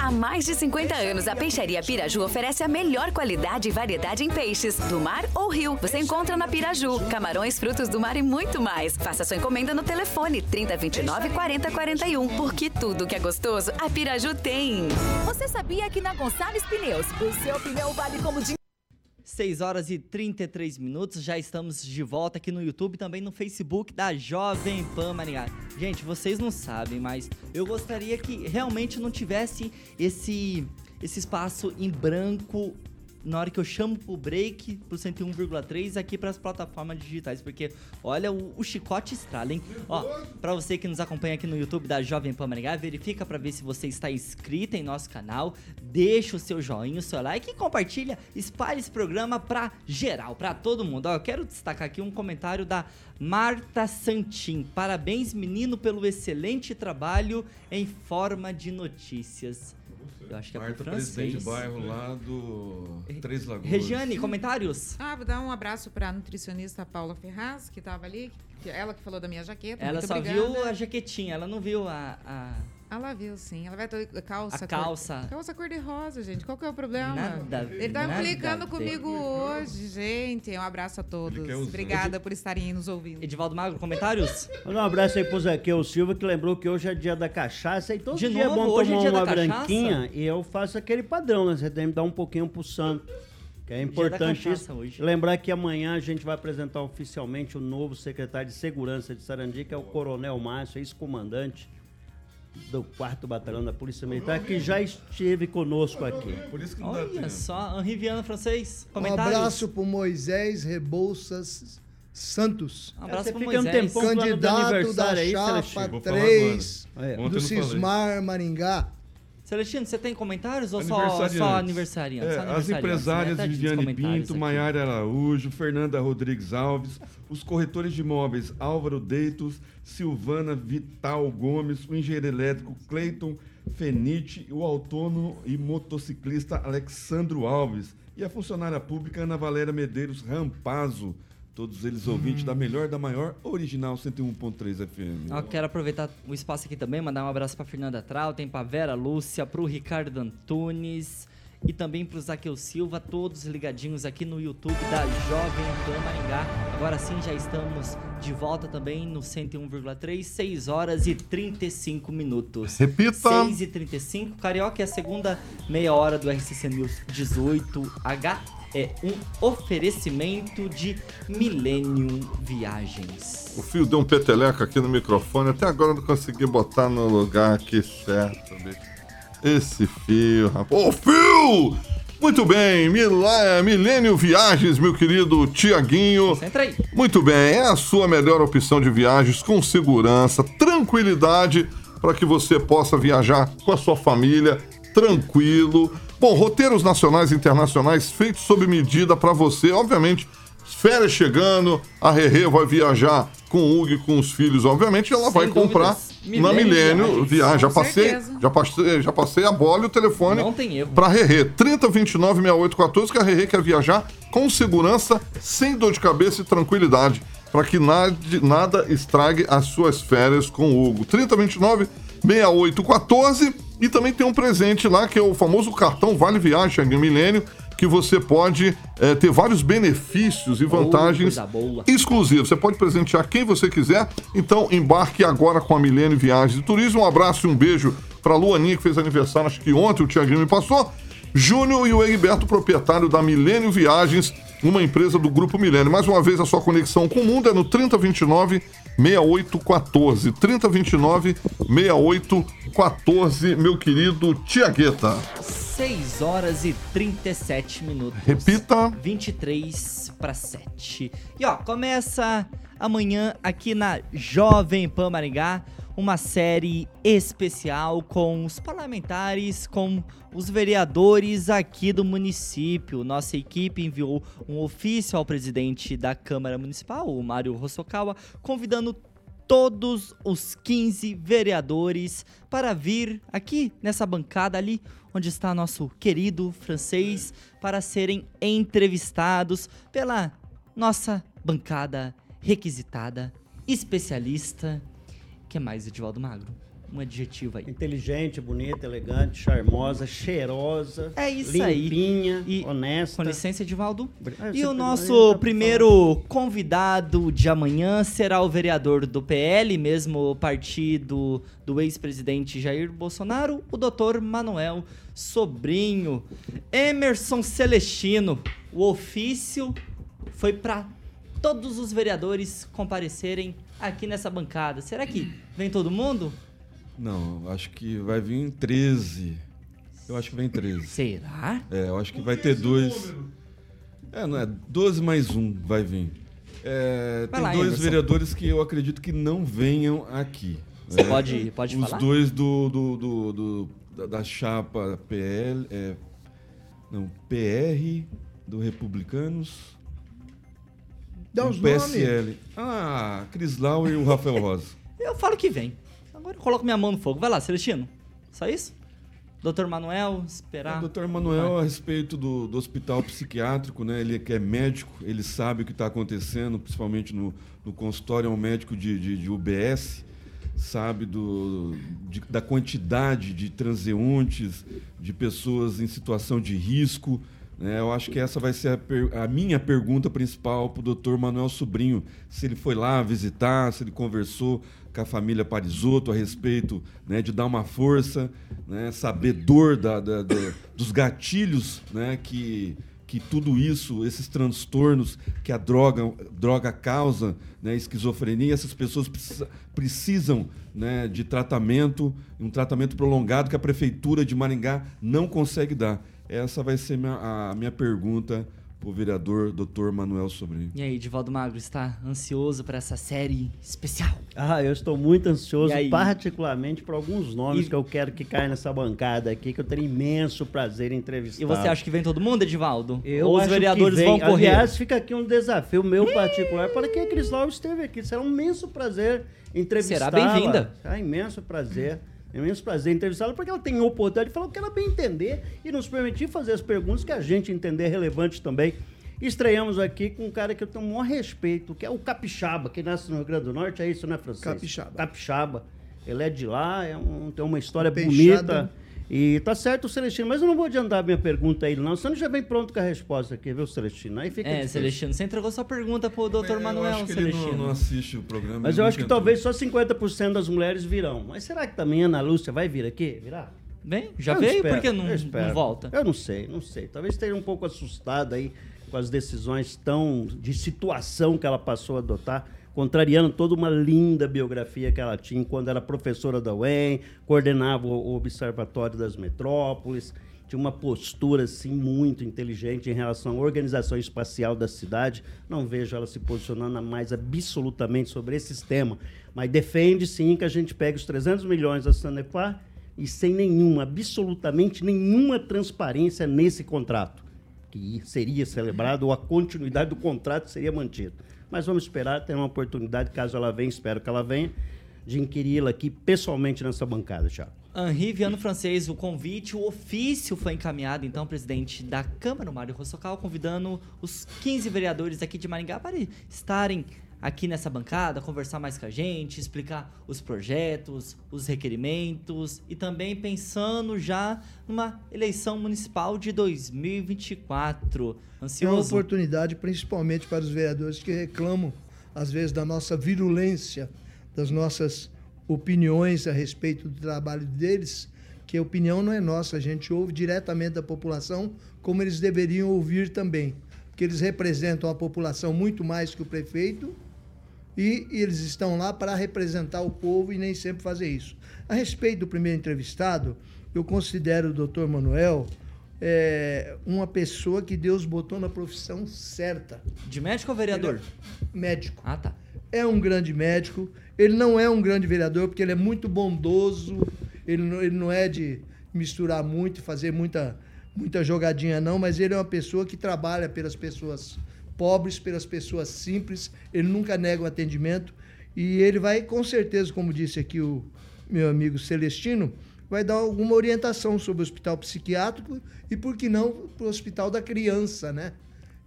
Há mais de 50 anos, a Peixaria Piraju oferece a melhor qualidade e variedade em peixes, do mar ou rio. Você encontra na Piraju, camarões, frutos do mar e muito mais. Faça sua encomenda no telefone 3029 4041, porque tudo que é gostoso, a Piraju tem. Você sabia que na Gonçalves Pneus, o seu pneu vale como dinheiro? 6 horas e 33 minutos, já estamos de volta aqui no YouTube também no Facebook da Jovem Pan Maringá. Gente, vocês não sabem, mas eu gostaria que realmente não tivesse esse, esse espaço em branco na hora que eu chamo pro break, pro 101,3 aqui para as plataformas digitais, porque olha o, o chicote estrala, hein? Ó, para você que nos acompanha aqui no YouTube da Jovem Pan Maringá, verifica para ver se você está inscrito em nosso canal, deixa o seu joinha, o seu like e compartilha, espalhe esse programa pra geral, pra todo mundo. Ó, eu quero destacar aqui um comentário da Marta Santin. Parabéns, menino, pelo excelente trabalho em forma de notícias. Eu acho que é Marta, pro presidente de bairro lá do Três Lagoas. Regiane, comentários? Ah, vou dar um abraço para a nutricionista Paula Ferraz, que estava ali. que- ela que falou da minha jaqueta. Ela muito só obrigada. viu a jaquetinha, ela não viu a. a... Ela viu, sim. Ela vai ter calça. A cor- calça. calça cor-de-rosa, gente. Qual que é o problema? Nada a ver, Ele tá implicando comigo hoje, gente. Um abraço a todos. Obrigada por estarem nos ouvindo. Edivaldo Magro, comentários? Um abraço aí pro Zaqueu Silva, que lembrou que hoje é dia da cachaça. E todo De dia é novo? bom Hoje é tomar dia da uma branquinha. E eu faço aquele padrão, né? Você tem que dar um pouquinho pro santo. Que é importante cachaça isso. hoje. Lembrar que amanhã a gente vai apresentar oficialmente o novo secretário de Segurança de Sarandi, que é o Coronel Márcio, ex-comandante do 4 Batalhão da Polícia Militar, que já esteve conosco aqui. Por isso que não dá Olha tempo. só, Henri Viana francês, Um comentários? abraço pro Moisés Rebouças Santos. Um abraço pro fica um Moisés. tempão Candidato da aí, chapa Celestino. Vou falar 3 agora. É. Ontem do. Cismar Maringá. Celestino, você tem comentários ou só, Aniversariantes. só aniversariantes? É, as né? empresárias Tadinhos, Viviane Pinto. Maiara Araújo, Fernanda Rodrigues Alves, os corretores de imóveis Álvaro Deitos, Silvana Vital Gomes, o engenheiro elétrico Cleiton Fenite, o autônomo e motociclista Alexandro Alves e a funcionária pública Ana Valéria Medeiros Rampazzo. Todos eles ouvintes da melhor, da maior, original 101.3 FM. Ó, quero aproveitar o espaço aqui também, mandar um abraço pra Fernanda Trautem, pra Vera Lúcia, pro Ricardo Antunes e também pro Zaqueu Silva, todos ligadinhos aqui no YouTube da Jovem Pan Maringá. Agora sim, já estamos de volta também no 101,3, 6 horas e 35 minutos. Repita. 6 e 35. Carioca é a segunda meia hora do RCC News 18H. É um oferecimento de Millennium Viagens. O fio deu um peteleco aqui no microfone, até agora não consegui botar no lugar aqui certo, bicho. Esse fio, rapaz. Ô, fio! Muito bem, Milá- Milênio Viagens, meu querido Tiaguinho. Entra aí. Muito bem, é a sua melhor opção de viagens com segurança, tranquilidade para que você possa viajar com a sua família tranquilo. Bom, roteiros nacionais e internacionais feitos sob medida para você, obviamente. Férias chegando, a Rerê vai viajar com o Hugo e com os filhos, obviamente, ela vai comprar dúvidas. na Milênio Milênio Viagens. Viagem. Já passei, certeza. já passei, já passei a bola e o telefone para Rerê. 3029 6814, que a Rerê quer viajar com segurança, sem dor de cabeça e tranquilidade, para que nada, nada estrague as suas férias com o Hugo. 3029 6814 e também tem um presente lá que é o famoso cartão Vale Viagem Milênio, que você pode eh, ter vários benefícios e vantagens exclusivos. Você pode presentear quem você quiser. Então embarque agora com a Milênio Viagens e Turismo. Um abraço e um beijo para Luaninha, que fez aniversário, acho que ontem o Tiaguinho me passou. Júnior e o Egberto, proprietário da Milênio Viagens, uma empresa do Grupo Milênio. Mais uma vez, a sua conexão com o mundo é no 3029 6814. 3029 6814, meu querido Tiagueta. 6 horas e 37 minutos. Repita. 23 para 7. E ó, começa amanhã aqui na Jovem Pan Maringá uma série especial com os parlamentares, com os vereadores aqui do município. Nossa equipe enviou um ofício ao presidente da Câmara Municipal, o Mário Rossokawa, convidando todos os 15 vereadores para vir aqui nessa bancada ali onde está nosso querido francês para serem entrevistados pela nossa bancada requisitada, especialista. Que mais, Edivaldo Magro? Um adjetivo aí. Inteligente, bonita, elegante, charmosa, cheirosa. É isso aí. limpinha, E- honesta. Com licença, Edivaldo. Ah, E o nosso tá- primeiro convidado de amanhã será o vereador do PL, mesmo partido do ex-presidente Jair Bolsonaro, o doutor Manuel Sobrinho. Emerson Celestino, o ofício foi para todos os vereadores comparecerem aqui nessa bancada. Será que vem todo mundo? Não, acho que vai vir 13. Eu acho que vem 13. Será? É, eu acho que vai ter dois. É, não é? 12 mais um vai vir. É, Vai tem lá, dois Emerson. vereadores que eu acredito que não venham aqui. Você É, pode, pode Os falar? dois do, do, do- do- da, da chapa PL. é, não, PR do Republicanos. Dá os PSL. Ah, Cris Lau e o Rafael Rosa. Eu falo que vem. Agora eu coloco minha mão no fogo. Vai lá, Celestino. Só isso? Doutor Manuel, esperar. O doutor Manuel, a respeito do, do hospital psiquiátrico, né? Ele que é médico, ele sabe o que está acontecendo, principalmente no, no consultório, é um médico de, de, de UBS, sabe do, de- da quantidade de transeuntes, de pessoas em situação de risco. Né? Eu acho que essa vai ser a, a minha pergunta principal para o doutor Manuel Sobrinho. Se ele foi lá visitar, se ele conversou com a família Parisotto a respeito né, de dar uma força, né, sabedor da, da- da- dos gatilhos né, que, que tudo isso, esses transtornos que a droga, droga causa, né, esquizofrenia, essas pessoas precisa- precisam né, de tratamento, um tratamento prolongado que a Prefeitura de Maringá não consegue dar. Essa vai ser minha- a minha pergunta o vereador Dr. Manuel Sobrinho. E aí, Divaldo Magro, está ansioso para essa série especial? Ah, eu estou muito ansioso, particularmente por alguns nomes E- que eu quero que caia nessa bancada aqui, que eu teria imenso prazer em entrevistar. E você acha que vem todo mundo, Edivaldo? Eu Ou os acho vereadores que vem. vão correr? Aliás, fica aqui um desafio meu particular para que a Cris Lau esteve aqui. Será um imenso prazer entrevistá-la. Será bem-vinda. Será imenso prazer. Imenso prazer entrevistá-la, porque ela tem oportunidade de falar o que ela bem entender e nos permitir fazer as perguntas que a gente entender relevante também. Estreamos aqui com um cara que eu tenho o maior respeito, que é o Capixaba, que nasce no Rio Grande do Norte, é isso, né, francês? Capixaba. Capixaba. Ele é de lá, é um- tem uma história Peixada. bonita. E tá certo, Celestino, mas eu não vou adiantar minha pergunta aí, não. Você não já vem pronto com a resposta aqui, viu, Celestino? Aí fica É, difícil. Celestino, você entregou sua pergunta pro Dr. Eu Manuel, acho que ele Celestino. não, não assiste o programa. Mas eu não acho que tentou. talvez só 50% das mulheres virão. Mas será que também a Ana Lúcia vai vir aqui? Virá? Bem, já Eu veio, espero, por que não, não volta? Eu não sei, não sei. Talvez esteja um pouco assustada aí com as decisões tão de situação que ela passou a adotar, contrariando toda uma linda biografia que ela tinha quando era professora da UEM, coordenava o Observatório das Metrópoles, tinha uma postura assim muito inteligente em relação à organização espacial da cidade. Não vejo ela se posicionando mais absolutamente sobre esses temas, mas defende sim que a gente pegue os 300 milhões da Sanepar e sem nenhuma, absolutamente nenhuma transparência nesse contrato, que seria celebrado ou a continuidade do contrato seria mantida. Mas vamos esperar, ter uma oportunidade, caso ela venha, espero que ela venha, de inquiri-la aqui pessoalmente nessa bancada, Thiago. Henri Viano Francês, o convite, o ofício foi encaminhado, então, presidente da Câmara, Mário Rossocal, convidando os 15 vereadores aqui de Maringá para estarem aqui nessa bancada, conversar mais com a gente, explicar os projetos, os requerimentos e também pensando já numa eleição municipal de 2024. É uma Ansioso? oportunidade, principalmente para os vereadores que reclamam, às vezes, da nossa virulência, das nossas opiniões a respeito do trabalho deles, que a opinião não é nossa, a gente ouve diretamente da população, como eles deveriam ouvir também. Porque eles representam a população muito mais que o prefeito e eles estão lá para representar o povo e nem sempre fazer isso. A respeito do primeiro entrevistado, eu considero o doutor Manuel é, uma pessoa que Deus botou na profissão certa. De médico ou vereador? Médico. Ah, tá. É um grande médico. Ele não é um grande vereador porque ele é muito bondoso. Ele não, ele não é de misturar muito, fazer muita, muita jogadinha, não, mas ele é uma pessoa que trabalha pelas pessoas pobres, pelas pessoas simples. Ele nunca nega o atendimento. E ele vai, com certeza, como disse aqui o meu amigo Celestino, vai dar alguma orientação sobre o hospital psiquiátrico e, por que não, para o hospital da criança, né?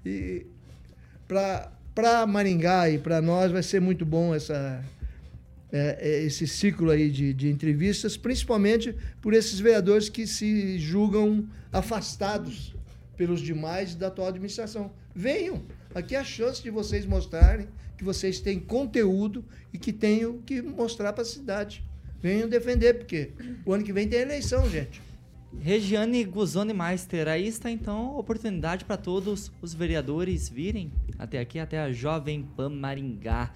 E para Maringá e para nós vai ser muito bom essa, é, é, esse ciclo aí de, de entrevistas, principalmente por esses vereadores que se julgam afastados pelos demais da atual administração. Venham, aqui é a chance de vocês mostrarem que vocês têm conteúdo e que têm o que mostrar para a cidade. Venham defender, porque o ano que vem tem eleição, gente. Regiane Guzoni Meister, aí está então oportunidade para todos os vereadores virem até aqui, até a Jovem Pan Maringá.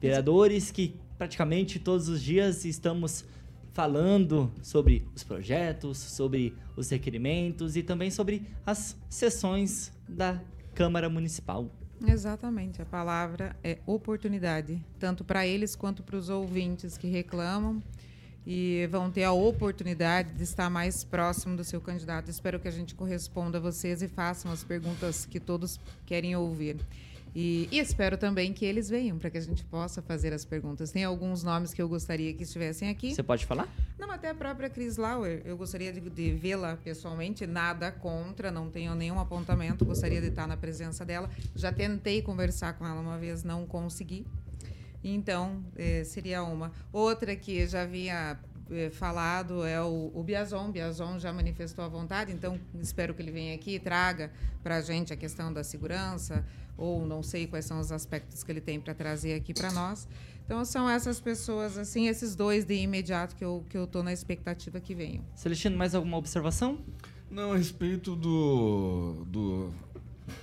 Vereadores que praticamente todos os dias estamos falando sobre os projetos, sobre os requerimentos e também sobre as sessões da Câmara Municipal. Exatamente, a palavra é oportunidade, tanto para eles quanto para os ouvintes que reclamam e vão ter a oportunidade de estar mais próximo do seu candidato. Espero que a gente corresponda a vocês e façam as perguntas que todos querem ouvir. E, e espero também que eles venham para que a gente possa fazer as perguntas. Tem alguns nomes que eu gostaria que estivessem aqui. Você pode falar? Não, até a própria Cris Lauer. Eu gostaria de, de vê-la pessoalmente. Nada contra, não tenho nenhum apontamento. Gostaria de estar na presença dela. Já tentei conversar com ela uma vez, não consegui. Então, eh, seria uma. Outra que já havia eh, falado é o, o Biazon. Biazon já manifestou a vontade, então espero que ele venha aqui e traga para a gente a questão da segurança, ou não sei quais são os aspectos que ele tem para trazer aqui para nós. Então, são essas pessoas, assim, esses dois de imediato que eu que eu estou na expectativa que venham. Celestino, mais alguma observação? Não, a respeito do, do,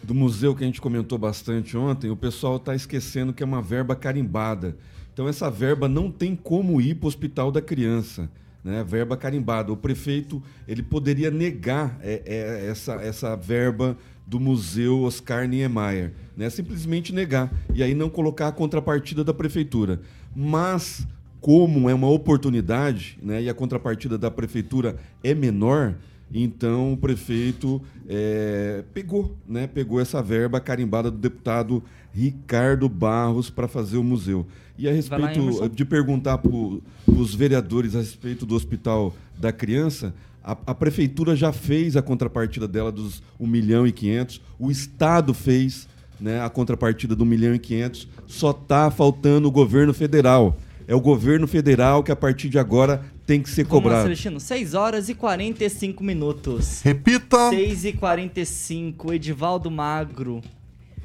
do museu que a gente comentou bastante ontem, o pessoal está esquecendo que é uma verba carimbada. Então, essa verba não tem como ir para o Hospital da Criança. né? Verba carimbada. O prefeito ele poderia negar é, é, essa, essa verba do Museu Oscar Niemeyer, né? Simplesmente negar e aí não colocar a contrapartida da prefeitura. Mas como é uma oportunidade, né? E a contrapartida da prefeitura é menor, então o prefeito é, pegou, né? Pegou essa verba carimbada do deputado Ricardo Barros para fazer o museu. E a lá, respeito Emerson. de perguntar para os vereadores a respeito do Hospital da Criança, a, a prefeitura já fez a contrapartida dela dos 1 milhão e 500, o Estado fez né, a contrapartida do 1 milhão e 500, só está faltando o governo federal. É o governo federal que a partir de agora tem que ser Vamos lá, cobrado. Celestino. 6 horas e 45 minutos. Repita. 6 e 45, Edivaldo Magro.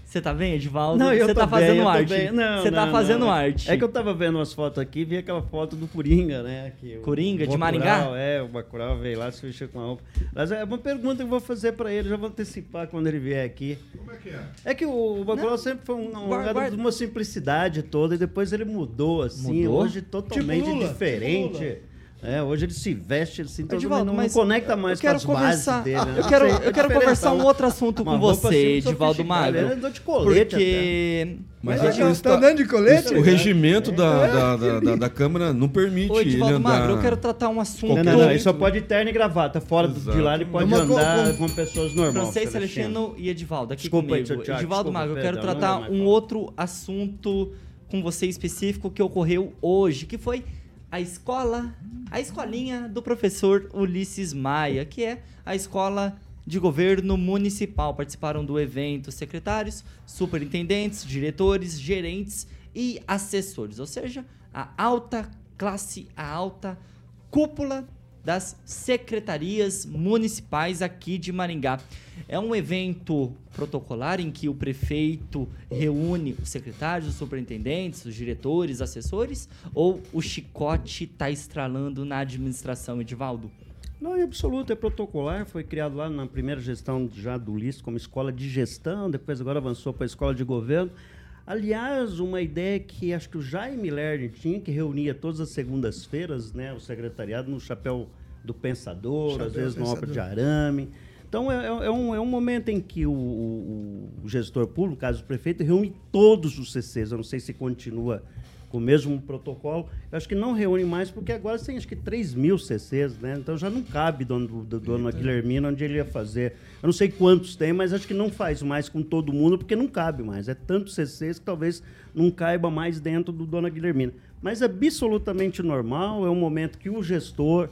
Você tá bem, Edivaldo? Não, eu Você tô tá bem, fazendo eu tô arte. bem. Não, Você tá não, fazendo não. arte. É que eu tava vendo umas fotos aqui e vi aquela foto do Coringa, né? Que Coringa, de Bacurau, Maringá? É, o Bacurau veio lá se vestir com a roupa. Mas é uma pergunta que eu vou fazer pra ele, já vou antecipar quando ele vier aqui. Como é que é? É que o Bacurau sempre foi um, um Guarda- de uma simplicidade toda e depois ele mudou, assim. Mudou? Hoje totalmente Tipo Lula, diferente. tipo É, hoje ele se veste assim, todo Edivaldo, mundo não mas conecta mais eu quero com as conversar, bases dele. né? Eu quero, Não eu quero conversar um né? outro assunto com você, assim, Edivaldo. Magro. Ele andou de colete Porque. Mas Tá- é tá- tá esta- andando de colete? O regimento da, da, da, da- da Câmara não permite Ô, ele Edivaldo andar... Magro, eu quero tratar um assunto. Não, não, não, ele só pode ir terno e gravata. Fora do- de lá ele pode Uma co- andar com- com pessoas normais. Francês Celestino e Edivaldo, aqui Desculpa, comigo. tio Thiago, Edivaldo desculpa, Magro, eu quero não tratar mais um outro assunto com você específico que ocorreu hoje, que foi a escola, a escolinha do professor Ulisses Maia, que é a escola de governo municipal. Participaram do evento secretários, superintendentes, diretores, gerentes e assessores, ou seja, a alta classe, a alta cúpula das secretarias municipais aqui de Maringá. É um evento protocolar em que o prefeito reúne os secretários, os superintendentes, os diretores, assessores, ou o chicote está estralando na administração, Edivaldo? Não, em absoluto, é protocolar, foi criado lá na primeira gestão já do LIS como escola de gestão, depois agora avançou para a escola de governo. Aliás, uma ideia que acho que o Jaime Lerner tinha, que reunia todas as segundas-feiras, né, o secretariado no chapéu do pensador, Chapéu às vezes no obra de pensador. arame. Então é, é- é um, é um momento em que o, o- o gestor público, caso o prefeito, reúne todos os CCs. Eu não sei se continua com o mesmo protocolo. Eu acho que não reúne mais, porque agora tem acho que 3 mil CCs, né? Então já não cabe dono do, do dona Guilhermina onde ele ia fazer. Eu não sei quantos tem, mas acho que não faz mais com todo mundo, porque não cabe mais. É tantos CCs que talvez não caiba mais dentro do dona Guilhermina. Mas é absolutamente normal, é um momento que o gestor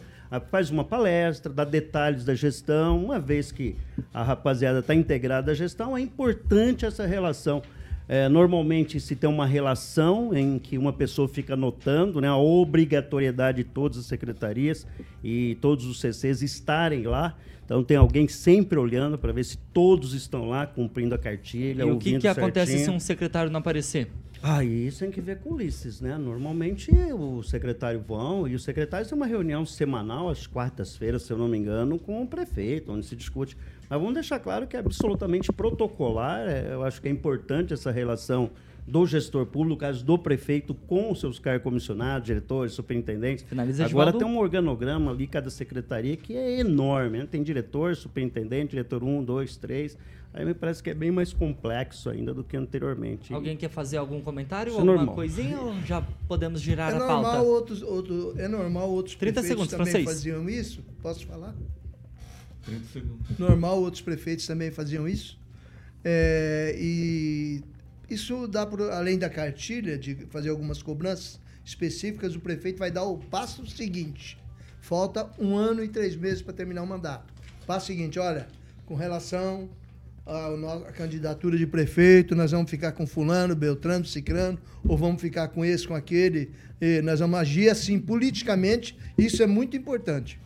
faz uma palestra, dá detalhes da gestão. Uma vez que a rapaziada está integrada à gestão, é importante essa relação. É, normalmente se tem uma relação em que uma pessoa fica anotando né, a obrigatoriedade de todas as secretarias e todos os CCs estarem lá. Então tem alguém sempre olhando para ver se todos estão lá cumprindo a cartilha. E o que, que acontece se um secretário não aparecer? Ah, isso tem que ver com Ulisses, né? Normalmente o secretário vão e os secretários têm uma reunião semanal, às quartas-feiras, se eu não me engano, com o prefeito, onde se discute. Mas vamos deixar claro que é absolutamente protocolar. é, eu acho que é importante essa relação do gestor público, no caso do prefeito, com os seus cargos comissionados, diretores, superintendentes. Finaliza, Agora Edivaldo. tem um organograma ali, cada secretaria, que é enorme. Né? Tem diretor, superintendente, diretor 1, 2, 3. Aí me parece que é bem mais complexo ainda do que anteriormente. Alguém quer fazer algum comentário, Isso é alguma normal. coisinha, ou já podemos girar É a pauta? normal, outros, outro, é normal outros 30 prefeitos segundos, também francês. faziam isso? Posso falar? 30 segundos. Normal, outros prefeitos também faziam isso. É, e isso dá, por, além da cartilha, de fazer algumas cobranças específicas, o prefeito vai dar o passo seguinte. Falta um ano e três meses para terminar o mandato. Passo seguinte, olha, com relação à candidatura de prefeito, nós vamos ficar com fulano, beltrano, cicrano, ou vamos ficar com esse, com aquele. Nós vamos agir assim, politicamente. Isso é muito importante.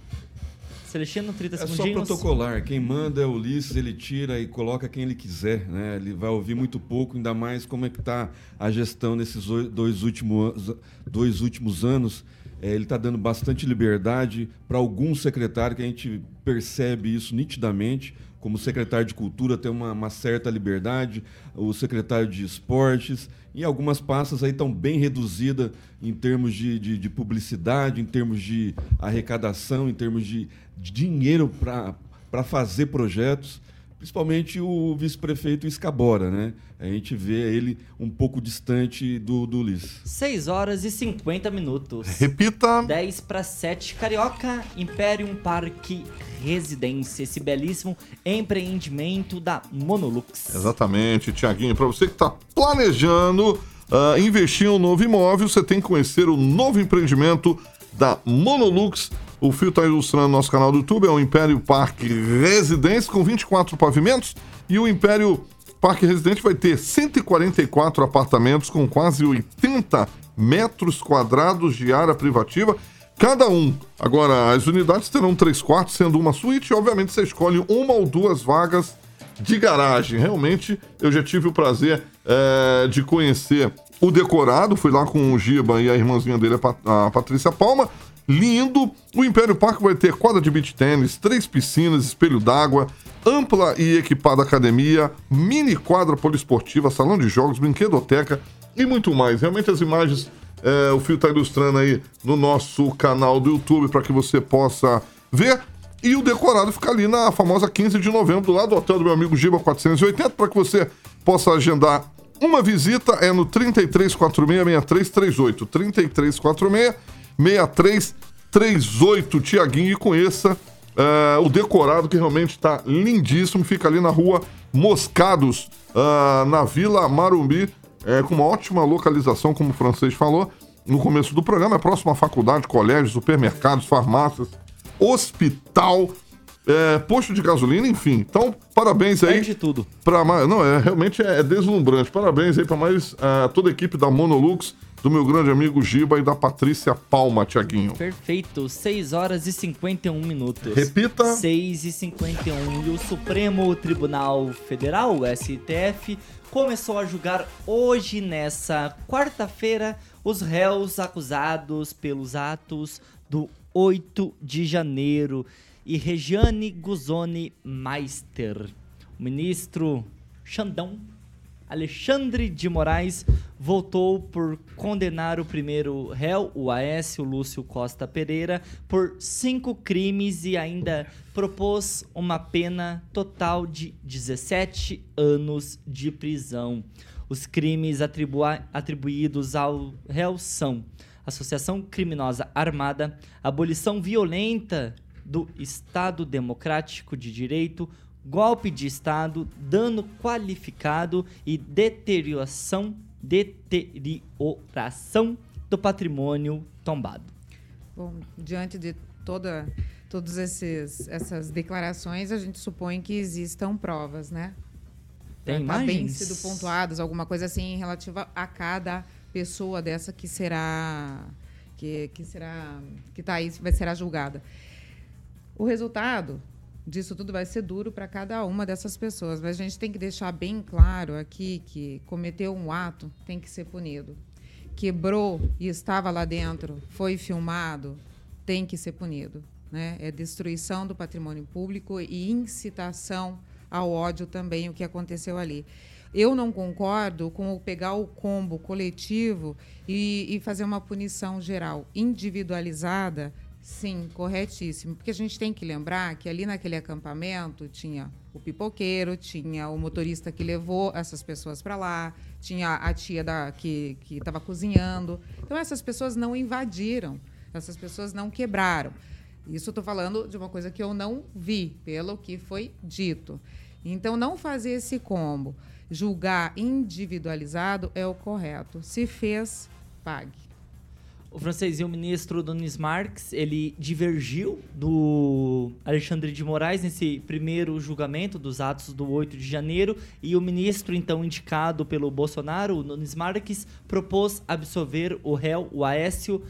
Celestino, 30 É só protocolar. Quem manda é o Ulisses, ele tira e coloca quem ele quiser. Né? Ele vai ouvir muito pouco, ainda mais como é que está a gestão nesses oi- dois últimos, dois últimos anos. É, ele está dando bastante liberdade para alguns secretários, que a gente percebe isso nitidamente. Como secretário de Cultura tem uma, uma certa liberdade, o secretário de Esportes. E algumas pastas aí estão bem reduzidas em termos de, de, de publicidade, em termos de arrecadação, em termos de, de dinheiro para fazer projetos principalmente o vice-prefeito Escabora, né? A gente vê ele um pouco distante do, do Ulisses. 6 horas e 50 minutos. Repita. 10 para 7. Carioca Imperium Parque Residência, esse belíssimo empreendimento da Monolux. Exatamente, Tiaguinho. Para você que está planejando uh, investir em um novo imóvel, você tem que conhecer o novo empreendimento da Monolux o Fio está ilustrando nosso canal do YouTube, é o Império Parque Residência com 24 pavimentos e o Império Parque Residente vai ter 144 apartamentos com quase 80 metros quadrados de área privativa cada um. Agora, as unidades terão três quartos, sendo uma suíte, e obviamente você escolhe uma ou duas vagas de garagem. Realmente, eu já tive o prazer é, de conhecer o decorado, fui lá com o Giba e a irmãzinha dele, a Patrícia Palma, lindo. O Império Parque vai ter quadra de beach tênis, três piscinas, espelho d'água, ampla e equipada academia, mini quadra poliesportiva, salão de jogos, brinquedoteca e muito mais. Realmente as imagens é, o Fio está ilustrando aí no nosso canal do YouTube para que você possa ver. E o decorado fica ali na famosa 15 de novembro, do lado do hotel do meu amigo Giba 480, para que você possa agendar uma visita. É no 3346-6338. 3346 6338 Tiaguinho e conheça uh, o decorado que realmente está lindíssimo. Fica ali na rua Moscados, uh, na Vila Marumbi, é, com uma ótima localização, como o francês falou no começo do programa. É próximo à faculdade, colégios, supermercados, farmácias, hospital. É, posto de gasolina, enfim. Então, parabéns aí. de tudo. Pra mais, não, é realmente é, é deslumbrante. Parabéns aí para mais uh, toda a equipe da Monolux do meu grande amigo Giba e da Patrícia Palma, Tiaguinho. Perfeito, 6 horas e 51 minutos. Repita. 6 e 51. E o Supremo Tribunal Federal, o STF, começou a julgar hoje, nessa quarta-feira, os réus acusados pelos atos do 8 de janeiro e Regiane Guzoni Meister. O ministro Xandão Alexandre de Moraes votou por condenar o primeiro réu, o Aécio Lúcio Costa Pereira, por cinco crimes e ainda propôs uma pena total de 17 anos de prisão. Os crimes atribuídos ao réu são associação criminosa armada, abolição violenta do Estado Democrático de Direito, golpe de Estado, dano qualificado e deterioração, deterioração do patrimônio tombado. Bom, diante de toda todas essas declarações, a gente supõe que existam provas, né? Tem tá bem sido pontuadas, alguma coisa assim relativa a cada pessoa dessa que será que, que será que tá aí vai ser julgada. O resultado disso tudo vai ser duro para cada uma dessas pessoas. Mas a gente tem que deixar bem claro aqui que cometeu um ato tem que ser punido. Quebrou e estava lá dentro, foi filmado, tem que ser punido. Né? É destruição do patrimônio público e incitação ao ódio também, o que aconteceu ali. Eu não concordo com o pegar o combo coletivo e, e fazer uma punição geral, individualizada, Sim, corretíssimo. Porque a gente tem que lembrar que ali naquele acampamento tinha o pipoqueiro, tinha o motorista que levou essas pessoas para lá, tinha a tia da, que estava cozinhando. Então, essas pessoas não invadiram, essas pessoas não quebraram. Isso estou falando de uma coisa que eu não vi, pelo que foi dito. Então, não fazer esse combo, julgar individualizado é o correto. Se fez, pague. O francês e o ministro Nunes Marques, ele divergiu do Alexandre de Moraes nesse primeiro julgamento dos atos do 8 de janeiro e o ministro, então indicado pelo Bolsonaro, o Nunes Marques, propôs absolver o réu, o Aécio,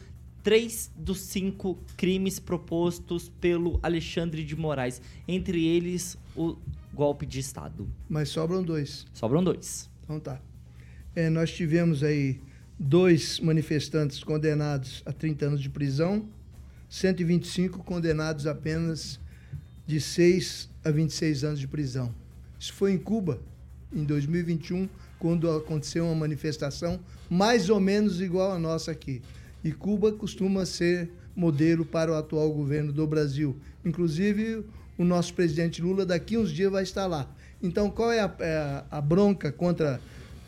três dos cinco crimes propostos pelo Alexandre de Moraes, entre eles o golpe de Estado. Mas sobram dois. Sobram dois. Então tá. É, nós tivemos aí dois manifestantes condenados a 30 anos de prisão, 125 condenados apenas de 6 a 26 anos de prisão. Isso foi em Cuba, em 2021, quando aconteceu uma manifestação mais ou menos igual a nossa aqui. E Cuba costuma ser modelo para o atual governo do Brasil. Inclusive, o nosso presidente Lula daqui uns dias vai estar lá. Então, qual é a, é a bronca contra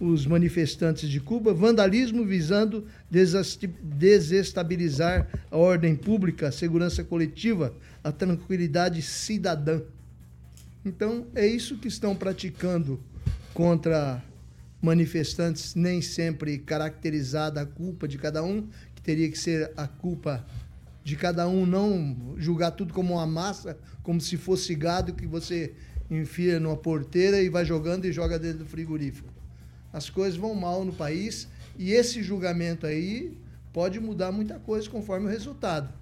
os manifestantes de Cuba? Vandalismo visando desestabilizar a ordem pública, a segurança coletiva, a tranquilidade cidadã. Então, é isso que estão praticando contra manifestantes, nem sempre caracterizada a culpa de cada um, que teria que ser a culpa de cada um, não julgar tudo como uma massa, como se fosse gado que você enfia numa porteira e vai jogando e joga dentro do frigorífico. As coisas vão mal no país e esse julgamento aí pode mudar muita coisa conforme o resultado.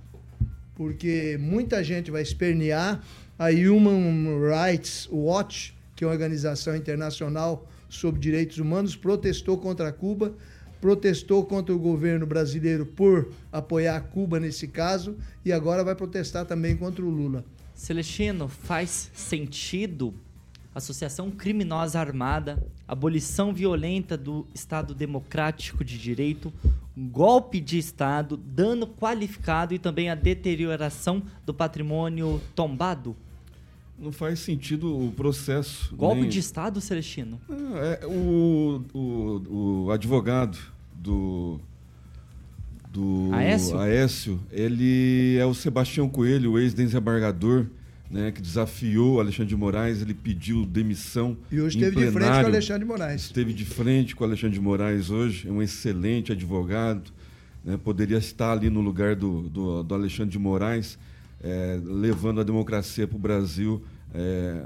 Porque muita gente vai espernear a Human Rights Watch, que é uma organização internacional sobre direitos humanos, protestou contra Cuba, protestou contra o governo brasileiro por apoiar Cuba nesse caso e agora vai protestar também contra o Lula. Celestino, faz sentido associação criminosa armada, abolição violenta do Estado democrático de direito, golpe de Estado, dano qualificado e também a deterioração do patrimônio tombado? Não faz sentido o processo. Golpe nem... de Estado, Celestino? É, o, o, o advogado do, do Aécio? Aécio, ele é o Sebastião Coelho, o ex-desembargador, né, que desafiou Alexandre de Moraes, ele pediu demissão. E hoje esteve de frente com Alexandre de Moraes. Esteve de frente com Alexandre de Moraes hoje, é um excelente advogado, né, poderia estar ali no lugar do, do, do Alexandre de Moraes é, levando a democracia para o Brasil é,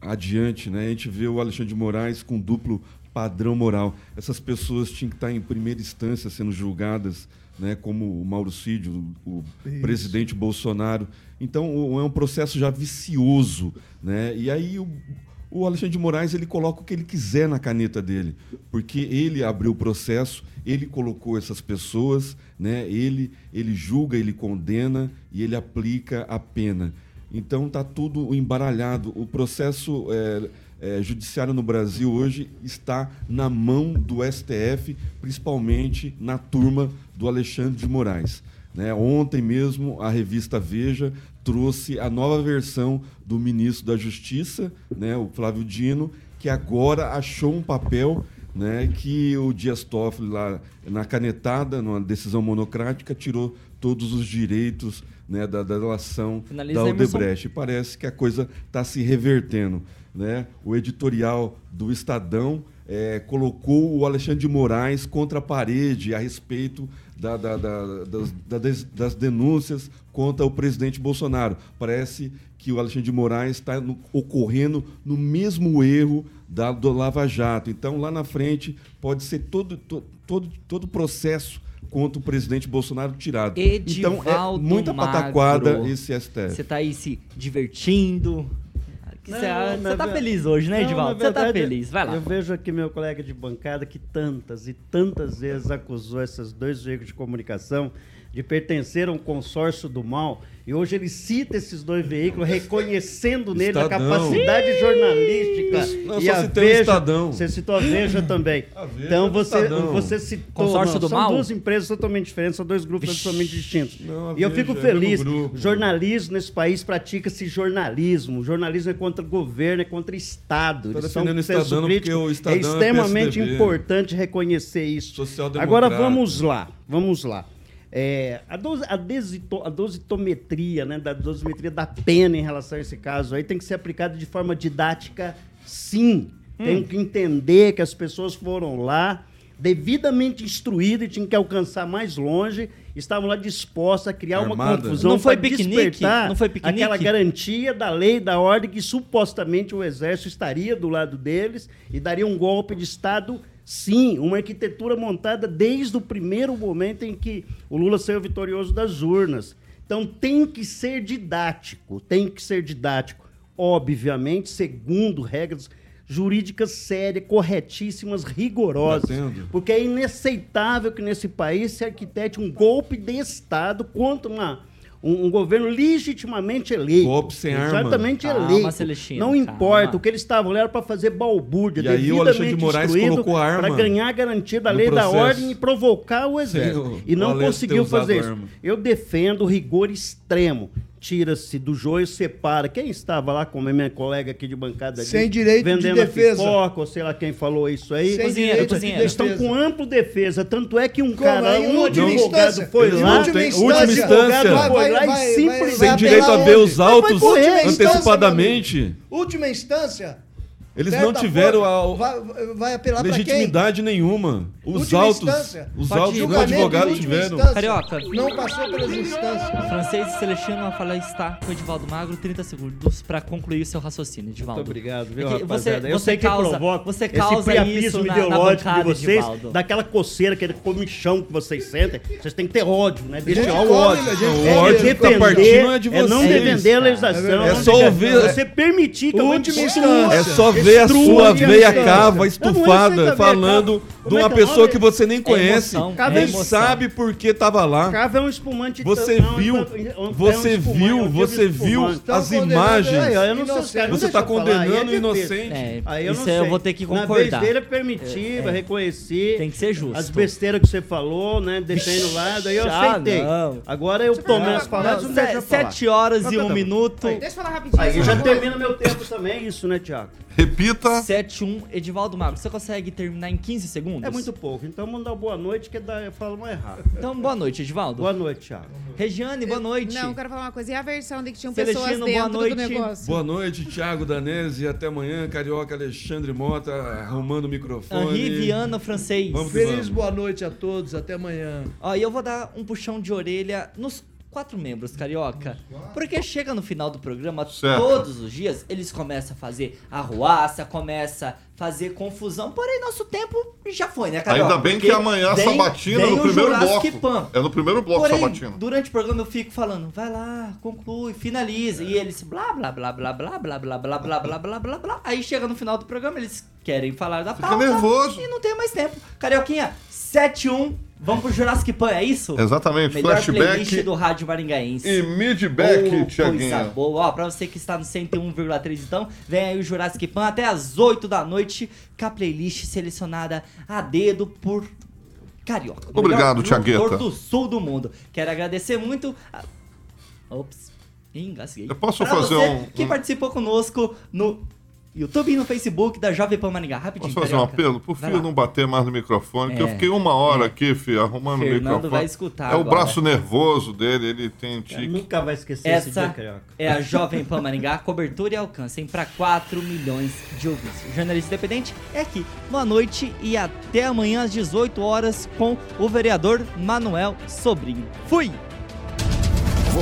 adiante. Né? A gente vê o Alexandre de Moraes com duplo padrão moral. Essas pessoas tinham que estar em primeira instância sendo julgadas, né, como o Mauro Cídio, o Isso. presidente Bolsonaro. Então, é um processo já vicioso. Né? E aí o, o Alexandre de Moraes ele coloca o que ele quiser na caneta dele, porque ele abriu o processo, ele colocou essas pessoas, né? ele, ele julga, ele condena e ele aplica a pena. Então está tudo embaralhado. O processo é, é, judiciário no Brasil hoje está na mão do STF, principalmente na turma do Alexandre de Moraes. Né? Ontem mesmo, a revista Veja trouxe a nova versão do ministro da Justiça, né, o Flávio Dino, que agora achou um papel né, que o Dias Toffoli, lá na canetada, numa decisão monocrática, tirou todos os direitos né, da, da relação da Odebrecht. Parece que a coisa está se revertendo. Né? O editorial do Estadão é, colocou o Alexandre de Moraes contra a parede a respeito da, da, da, das, das, denúncias contra o presidente Bolsonaro. Parece que o Alexandre de Moraes está ocorrendo no mesmo erro da, do Lava Jato. Então, lá na frente, pode ser todo, todo, todo, todo processo contra o presidente Bolsonaro tirado. Edivaldo então, é muita pataquada esse STF. Você está aí se divertindo, você tá feliz hoje, né, Edivaldo? Você tá feliz, vai lá. Eu vejo aqui meu colega de bancada que tantas e tantas vezes acusou esses dois veículos de comunicação de pertencer a um consórcio do mal. E hoje ele cita esses dois veículos, reconhecendo neles a capacidade jornalística. Não, e a Veja, Estadão. Você citou a Veja também. A Veja então você, você citou. Consórcio não, do são mal? duas empresas totalmente diferentes, são dois grupos Vixe. totalmente distintos. Não, e eu fico é feliz. É jornalismo nesse país pratica-se jornalismo. O jornalismo é contra o governo, é contra o Estado. Eles são o Estadão porque o Estadão é extremamente é importante reconhecer isso. Agora vamos lá, vamos lá. É, a, a, desito, a dositometria, né, da dosimetria da pena em relação a esse caso aí tem que ser aplicada de forma didática, sim. Hum. Tem que entender que as pessoas foram lá devidamente instruídas e tinham que alcançar mais longe, estavam lá dispostas a criar Armada. uma confusão não foi piquenique, não foi piquenique. aquela garantia da lei, da ordem que supostamente o exército estaria do lado deles e daria um golpe de estado Sim, uma arquitetura montada desde o primeiro momento em que o Lula saiu vitorioso das urnas. Então tem que ser didático, tem que ser didático. Obviamente, segundo regras jurídicas sérias, corretíssimas, rigorosas. Porque é inaceitável que nesse país se arquitete um golpe de Estado contra uma, um, um governo legitimamente eleito. Golpe sem arma. Exatamente Calma, eleito. Celestino, Não calma. importa. O que eles estavam ali era para fazer balbúrdia, E aí o Alexandre de Moraes colocou arma para ganhar a garantia da lei da processo. ordem e provocar o exército. Sim, o- e não conseguiu fazer isso. arma. Eu defendo o rigor extremo. Tira-se do joio, separa. Quem estava lá, como é minha colega aqui de bancada Sem disse, direito de vendendo defesa. a pipoca, ou sei lá quem falou isso aí. Sem Cozinheiro, direito cozinheiro. de Eles estão defesa. com amplo defesa. Tanto é que um Como? cara, Em um última advogado instância. foi lá, última instância. advogado foi lá e simplesmente... Sem direito a ver os autos antecipadamente. Última instância. Eles não tiveram vai, vai apelar legitimidade nenhuma. Os Última instância. os ir. do advogado tiveram. Carioca. Não passou pelas instâncias. O francês Celestino vai falar está com o Edivaldo Magro, 30 segundos para concluir o seu raciocínio, Edivaldo. Muito obrigado, viu, É que rapaziada? você- eu você sei que causa- provoca você esse causa priapismo isso na- na ideológico bancada, de vocês, Edivaldo. daquela coceira, aquele comichão que vocês sentem. Vocês têm que ter ódio, né? Deixar gente o come, ódio. gente é. O ódio que tá partindo é de é não vocês. defender a legislação. É não só defender- ouvir- Você permitir que Última instância. É só ver a sua veia cava Não, não é estufada falando de é uma que é o pessoa que você nem conhece. emoção, é Nem emoção. sabe por que tava lá. Cava é um espumante. Você viu, é um- é um você viu, é você viu as imagens. Aí, eu não sei, cara, Você tá eu aí é condenando o inocente. É, Aí eu isso não eu sei. vou ter que Na concordar. vez dele é permitir, reconhecer. Tem que ser justo. As besteiras que você falou, né? Deixando lá, daí eu Ah, aceitei. não. Agora eu tomei as palavras, não deixa eu falar. Sete horas e um tá. minuto. Deixa eu falar rapidinho. Aí já termina meu tempo também, isso, né, Tiago? Repita. 7-1, Edivaldo Magro. Você consegue terminar em 15 segundos? É muito pouco. Então mandar boa noite, que dá, eu falo mais rápido. Então, boa noite, Edivaldo. Boa noite, Tiago. Regiane, boa noite. Não, eu quero falar uma coisa. E a versão de que tinham Celestino, pessoas boa dentro do noite. negócio? Boa noite, Thiago Danese. Até amanhã, Carioca Alexandre Mota arrumando o microfone. Henri Viana, francês. Vamos Feliz vamos. boa noite a todos. Até amanhã. Ó, e eu vou dar um puxão de orelha nos quatro membros, Carioca. Porque chega no final do programa, Certo. todos os dias, eles começam a fazer arruaça, começa a fazer confusão. Porém, nosso tempo já foi, né, Carioca? Ainda bem que Porque amanhã a sabatina vem no primeiro bloco. Pan. É no primeiro bloco Porém, sabatina. durante o programa eu fico falando, vai lá, conclui, finaliza. E eles blá blá blá blá blá blá blá blá blá blá blá blá blá. Aí chega no final do programa, eles querem falar da Fica pauta nervoso. e não tem mais tempo. Carioquinha, 7-1, vamos pro Jurassic Pan, é isso? Exatamente, Melhor playlist flashback do Rádio Maringaense. e midback, Oh, coisa Tiaguinho. boa. Ó, pra você que está no 101,3 então, vem aí o Jurassic Pan até as 8 da noite com a playlist selecionada a dedo por Carioca. Obrigado, Tiagueta. locutor do sul do mundo. Quero agradecer muito a... Ops, engasguei. Eu posso Pra fazer um- que participou conosco no YouTube e no Facebook da Jovem Pan Maringá. Rapidinho, Posso fazer um Carioca. apelo? Pro Vai filho lá. não bater mais no microfone, que eu É, fiquei uma hora é. aqui, filho, arrumando o Fernando microfone. vai escutar É o agora. braço nervoso dele, ele tem tique. Nunca vai esquecer esse dia, Essa Carioca. é a Jovem Pan Maringá, cobertura e alcance para 4 milhões de ouvintes. O jornalista independente é aqui. Boa noite e até amanhã às 18 horas com o vereador Manuel Sobrinho. Fui!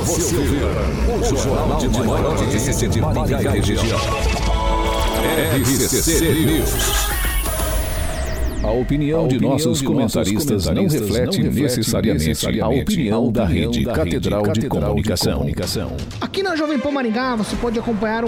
Você ouviu o jornal de maior audiência de Maringá e região. RCC News. A opinião de nossos comentaristas não reflete necessariamente a opinião da Rede Catedral de Comunicação. Aqui na Jovem Pan Maringá você pode acompanhar